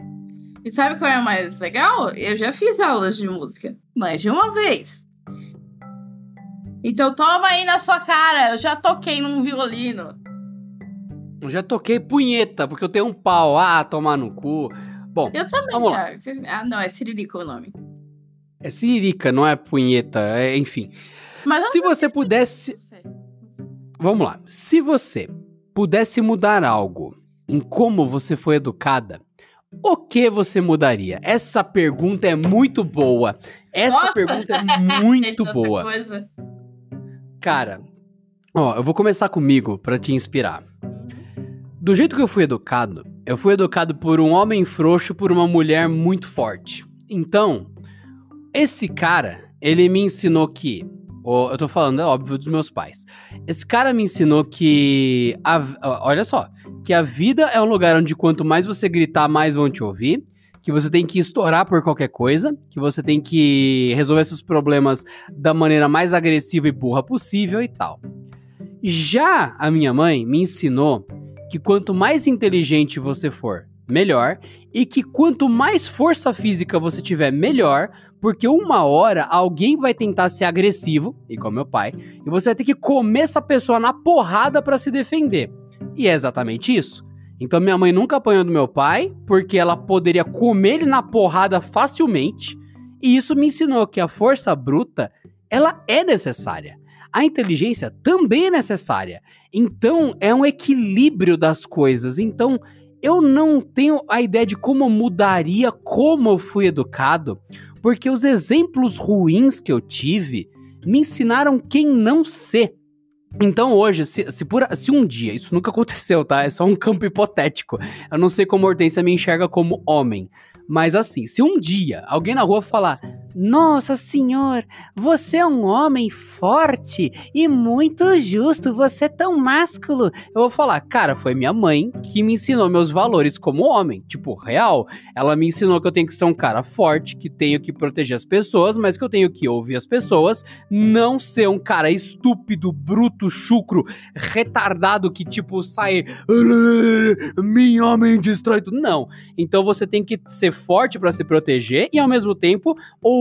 E sabe qual é o mais legal? Eu já fiz aulas de música. Mais de uma vez. Então toma aí na sua cara. Eu já toquei num violino. Eu já toquei punheta, porque eu tenho um pau. Ah, tomar no cu. Bom, Eu também. Vamos lá. Ah, não, é Siririca o nome. é siririca, não é punheta, é, enfim. Mas Se você pudesse. Vamos lá. Se você pudesse mudar algo em como você foi educada, o que você mudaria? Essa pergunta é muito boa. Essa Nossa! pergunta é [LAUGHS] muito boa. coisa. Cara, ó, eu vou começar comigo pra te inspirar. Do jeito que eu fui educado, eu fui educado por um homem frouxo por uma mulher muito forte. Então, esse cara, ele me ensinou que. eu tô falando, é óbvio, dos meus pais. Esse cara me ensinou que. a olha só. Que a vida é um lugar onde quanto mais você gritar, mais vão te ouvir. Que você tem que estourar por qualquer coisa. Que você tem que resolver seus problemas da maneira mais agressiva e burra possível e tal. Já a minha mãe me ensinou que quanto mais inteligente você for, melhor. E que quanto mais força física você tiver, melhor. Porque uma hora alguém vai tentar ser agressivo, igual meu pai, e você vai ter que comer essa pessoa na porrada para se defender. E é exatamente isso. Então minha mãe nunca apanhou do meu pai, porque ela poderia comer ele na porrada facilmente. E isso me ensinou que a força bruta, ela é necessária. A inteligência também é necessária. Então é um equilíbrio das coisas. Então eu não tenho a ideia de como mudaria como eu fui educado, porque os exemplos ruins que eu tive me ensinaram quem não ser. Então hoje, se, se, por, se um dia, isso nunca [LAUGHS] aconteceu, tá? É só um campo hipotético. Eu não sei como a Hortência me enxerga como homem. Mas assim, se um dia alguém na rua falar, nossa senhor, você é um homem forte e muito justo, você é tão másculo. Eu vou falar, cara, foi minha mãe que me ensinou meus valores como homem. Tipo, real. Ela me ensinou que eu tenho que ser um cara forte, que tenho que proteger as pessoas, mas que eu tenho que ouvir as pessoas, não ser um cara estúpido, bruto, chucro, retardado que, tipo, sai. Minha homem destrói tudo. Não. Então você tem que ser forte para se proteger e ao mesmo tempo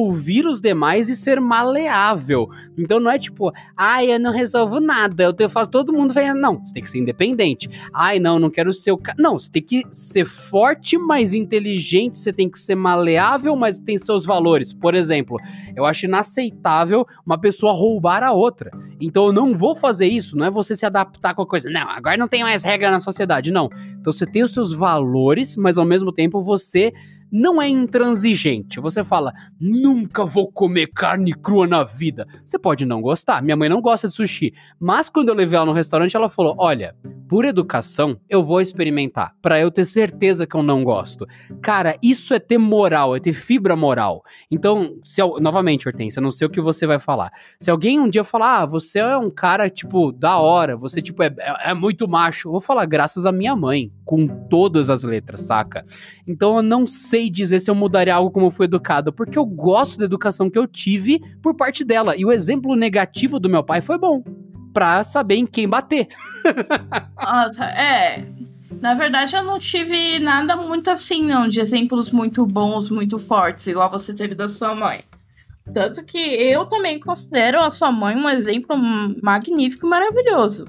ouvir os demais e ser maleável. Então não é tipo, ai, eu não resolvo nada, eu faço todo mundo vem. Não, você tem que ser independente. Ai, não, não quero ser o cara. Não, você tem que ser forte, mas inteligente, você tem que ser maleável, mas tem seus valores. Por exemplo, eu acho inaceitável uma pessoa roubar a outra. Então eu não vou fazer isso, não é você se adaptar com a coisa. Não, agora não tem mais regra na sociedade, não. Então você tem os seus valores, mas ao mesmo tempo você não é intransigente. Você fala, nunca vou comer carne crua na vida. Você pode não gostar. Minha mãe não gosta de sushi. Mas quando eu levei ela no restaurante, ela falou: Olha, por educação, eu vou experimentar. para eu ter certeza que eu não gosto. Cara, isso é ter moral, é ter fibra moral. Então, se eu, novamente, Hortência, não sei o que você vai falar. Se alguém um dia falar, ah, você é um cara, tipo, da hora, você, tipo, é, é, é muito macho, eu vou falar, graças à minha mãe, com todas as letras, saca? Então eu não sei sei dizer se eu mudaria algo como eu fui educado, porque eu gosto da educação que eu tive por parte dela. E o exemplo negativo do meu pai foi bom. Pra saber em quem bater. [LAUGHS] Nossa, é. Na verdade, eu não tive nada muito assim, não, de exemplos muito bons, muito fortes, igual você teve da sua mãe. Tanto que eu também considero a sua mãe um exemplo magnífico e maravilhoso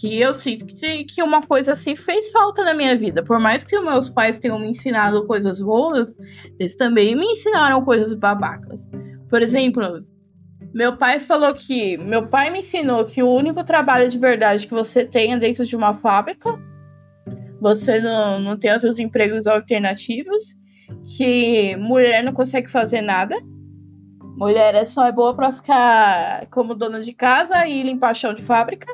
que eu sinto que, que uma coisa assim fez falta na minha vida. Por mais que meus pais tenham me ensinado coisas boas, eles também me ensinaram coisas babacas. Por exemplo, meu pai falou que. Meu pai me ensinou que o único trabalho de verdade que você tem é dentro de uma fábrica. Você não, não tem outros empregos alternativos. Que mulher não consegue fazer nada. Mulher é só é boa para ficar como dona de casa e limpar chão de fábrica.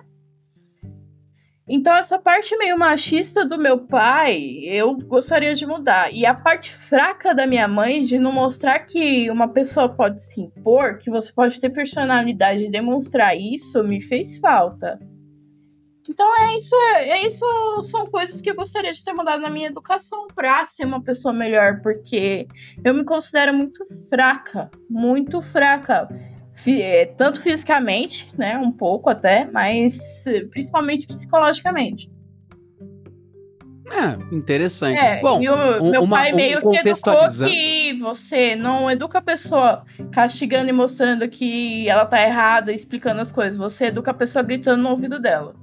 Então, essa parte meio machista do meu pai, eu gostaria de mudar. E a parte fraca da minha mãe de não mostrar que uma pessoa pode se impor, que você pode ter personalidade e demonstrar isso, me fez falta. Então é isso, é isso são coisas que eu gostaria de ter mudado na minha educação para ser uma pessoa melhor, porque eu me considero muito fraca, muito fraca. É, tanto fisicamente, né, um pouco até, mas principalmente psicologicamente. É, interessante. É, Bom, o, meu uma, pai meio um que educou que você não educa a pessoa castigando e mostrando que ela tá errada, explicando as coisas. Você educa a pessoa gritando no ouvido dela.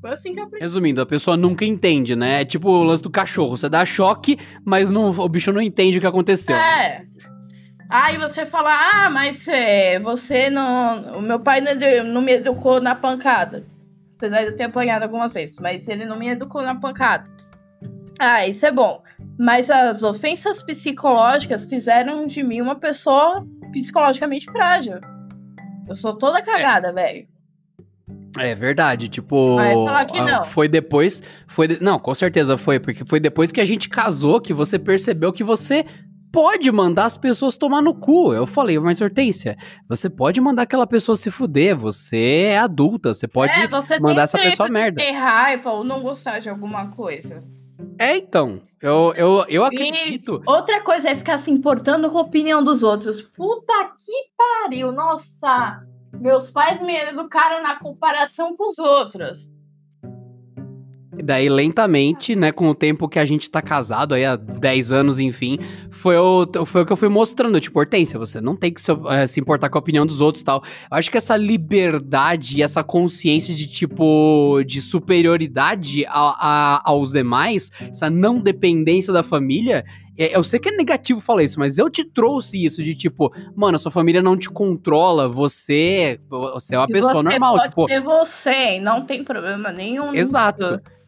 Foi assim que eu aprendi. Resumindo, a pessoa nunca entende, né? É tipo o lance do cachorro. Você dá choque, mas não, o bicho não entende o que aconteceu. É. Aí você fala, ah, mas é, você não. O meu pai não, me educou na pancada. Apesar de eu ter apanhado algumas vezes, mas ele não me educou na pancada. Ah, isso é bom. Mas as ofensas psicológicas fizeram de mim uma pessoa psicologicamente frágil. Eu sou toda cagada, é. velho. É verdade, tipo, foi depois, foi de, não, com certeza foi, porque foi depois que a gente casou que você percebeu que você pode mandar as pessoas tomar no cu. Eu falei, mas Hortência, você pode mandar aquela pessoa se fuder, você é adulta, você pode é, você mandar essa pessoa merda. ter raiva ou não gostar de alguma coisa. É, então. Eu, eu, eu acredito. E outra coisa é ficar se importando com a opinião dos outros. Puta que pariu, nossa. Meus pais me educaram na comparação com os outros. Daí, lentamente, né, com o tempo que a gente tá casado, aí há 10 anos, enfim, foi o, foi o que eu fui mostrando. Tipo, Hortência, você não tem que se, é, se importar com a opinião dos outros e tal. Eu acho que essa liberdade e essa consciência de, tipo, de superioridade a, a, aos demais, essa não dependência da família, é, eu sei que é negativo falar isso, mas eu te trouxe isso de tipo, mano, a sua família não te controla, você, você é uma E pessoa você normal, pode tipo. ser você, não tem problema nenhum. Exato. nisso.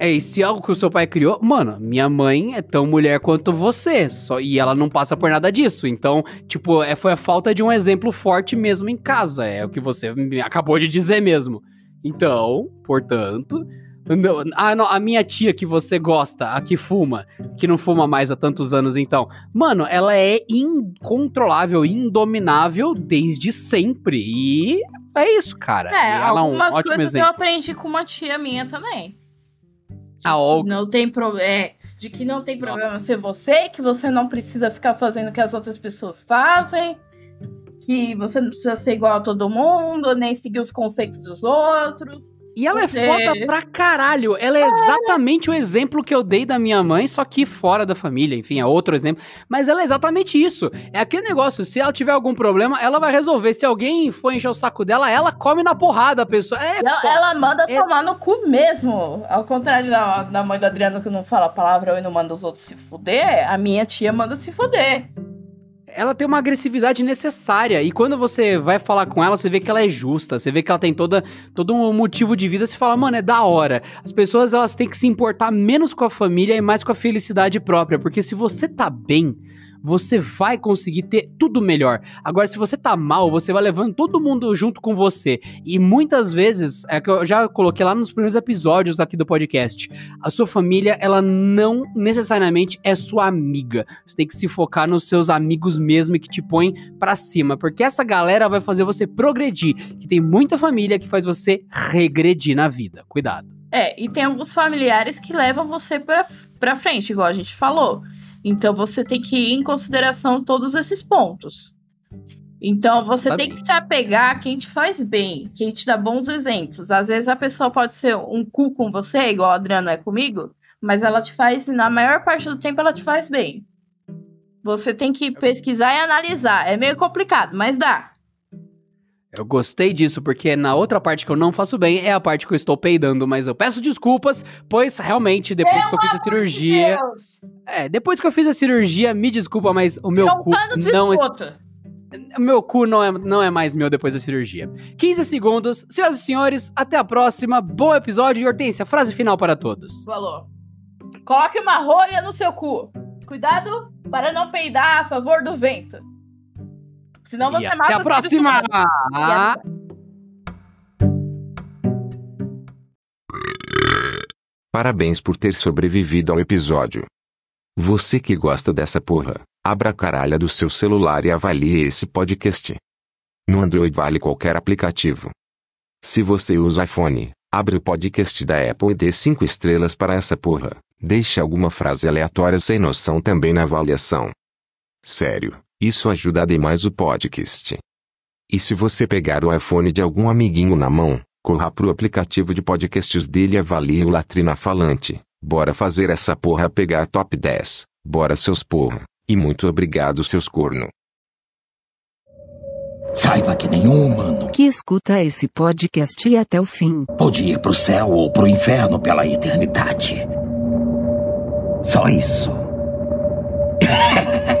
É, e se algo que o seu pai criou, mano, minha mãe é tão mulher quanto você, só e ela não passa por nada disso. Então, tipo, é, foi a falta de um exemplo forte mesmo em casa, é o que você acabou de dizer mesmo. Então, portanto, não- a, não, a minha tia que você gosta, a que fuma, que não fuma mais há tantos anos, então, mano, ela é incontrolável, indominável desde sempre. E é isso, cara. É, E ela é um algumas ótimo coisas exemplo. eu aprendi com uma tia minha também. Ah, ó, Não tem problema. É, de que não tem problema ser você, que você não precisa ficar fazendo o que as outras pessoas fazem, que você não precisa ser igual a todo mundo, nem seguir os conceitos dos outros. E ela é Você- foda pra caralho. Ela é exatamente o exemplo que eu dei da minha mãe, só que fora da família. Enfim, é outro exemplo. Mas ela é exatamente isso. É aquele negócio: se ela tiver algum problema, ela vai resolver. Se alguém for encher o saco dela, ela come na porrada a pessoa. É, ela, ela manda É- tomar no cu mesmo. Ao contrário da, da mãe do Adriano que não fala palavrão e não manda os outros se fuder, a minha tia manda se fuder. Ela tem uma agressividade necessária. E quando você vai falar com ela, você vê que ela é justa. Você vê que ela tem toda, todo um motivo de vida. Você fala, mano, é da hora. As pessoas elas têm que se importar menos com a família e mais com a felicidade própria. Porque se você tá bem, você vai conseguir ter tudo melhor. Agora, se você tá mal, você vai levando todo mundo junto com você. E muitas vezes, é que eu já coloquei lá nos primeiros episódios aqui do podcast, a sua família, ela não necessariamente é sua amiga. Você tem que se focar nos seus amigos mesmo que te põem pra cima, porque essa galera vai fazer você progredir. Que tem muita família que faz você regredir na vida. Cuidado. É, e tem alguns familiares que levam você pra, pra frente, igual a gente falou. Então você tem que ir em consideração todos esses pontos. Então você tem que se apegar a quem te faz bem, quem te dá bons exemplos. Às vezes a pessoa pode ser um cu com você, igual a Adriana é comigo, mas ela te faz, na maior parte do tempo, ela te faz bem. Você tem que pesquisar e analisar. É meio complicado, mas dá. Eu gostei disso, porque na outra parte que eu não faço bem é a parte que eu estou peidando, mas eu peço desculpas, pois realmente, depois que eu fiz a cirurgia. Deus! É, depois que eu fiz a cirurgia, me desculpa, mas o meu um cu não. esgoto. Meu cu não é, não é mais meu depois da cirurgia. 15 segundos. Senhoras e senhores, até a próxima. Bom episódio. E Hortência, frase final para todos. Falou. Coloque uma rolha no seu cu. Cuidado para não peidar a favor do vento. Senão você E mata até a próxima! Parabéns por ter sobrevivido ao episódio. Você que gosta dessa porra, abra a caralha do seu celular e avalie esse podcast. No Android vale qualquer aplicativo. Se você usa iPhone, abre o podcast da Apple e dê 5 estrelas para essa porra. Deixe alguma frase aleatória sem noção também na avaliação. Sério, isso ajuda demais o podcast. E se você pegar o iPhone de algum amiguinho na mão, corra pro aplicativo de podcasts dele e avalie o Latrina Falante. Bora fazer essa porra pegar top 10. Bora seus porra. E muito obrigado seus corno. Saiba que nenhum humano Que escuta esse podcast e até o fim. pode ir pro céu ou pro inferno pela eternidade. Só isso. [LAUGHS]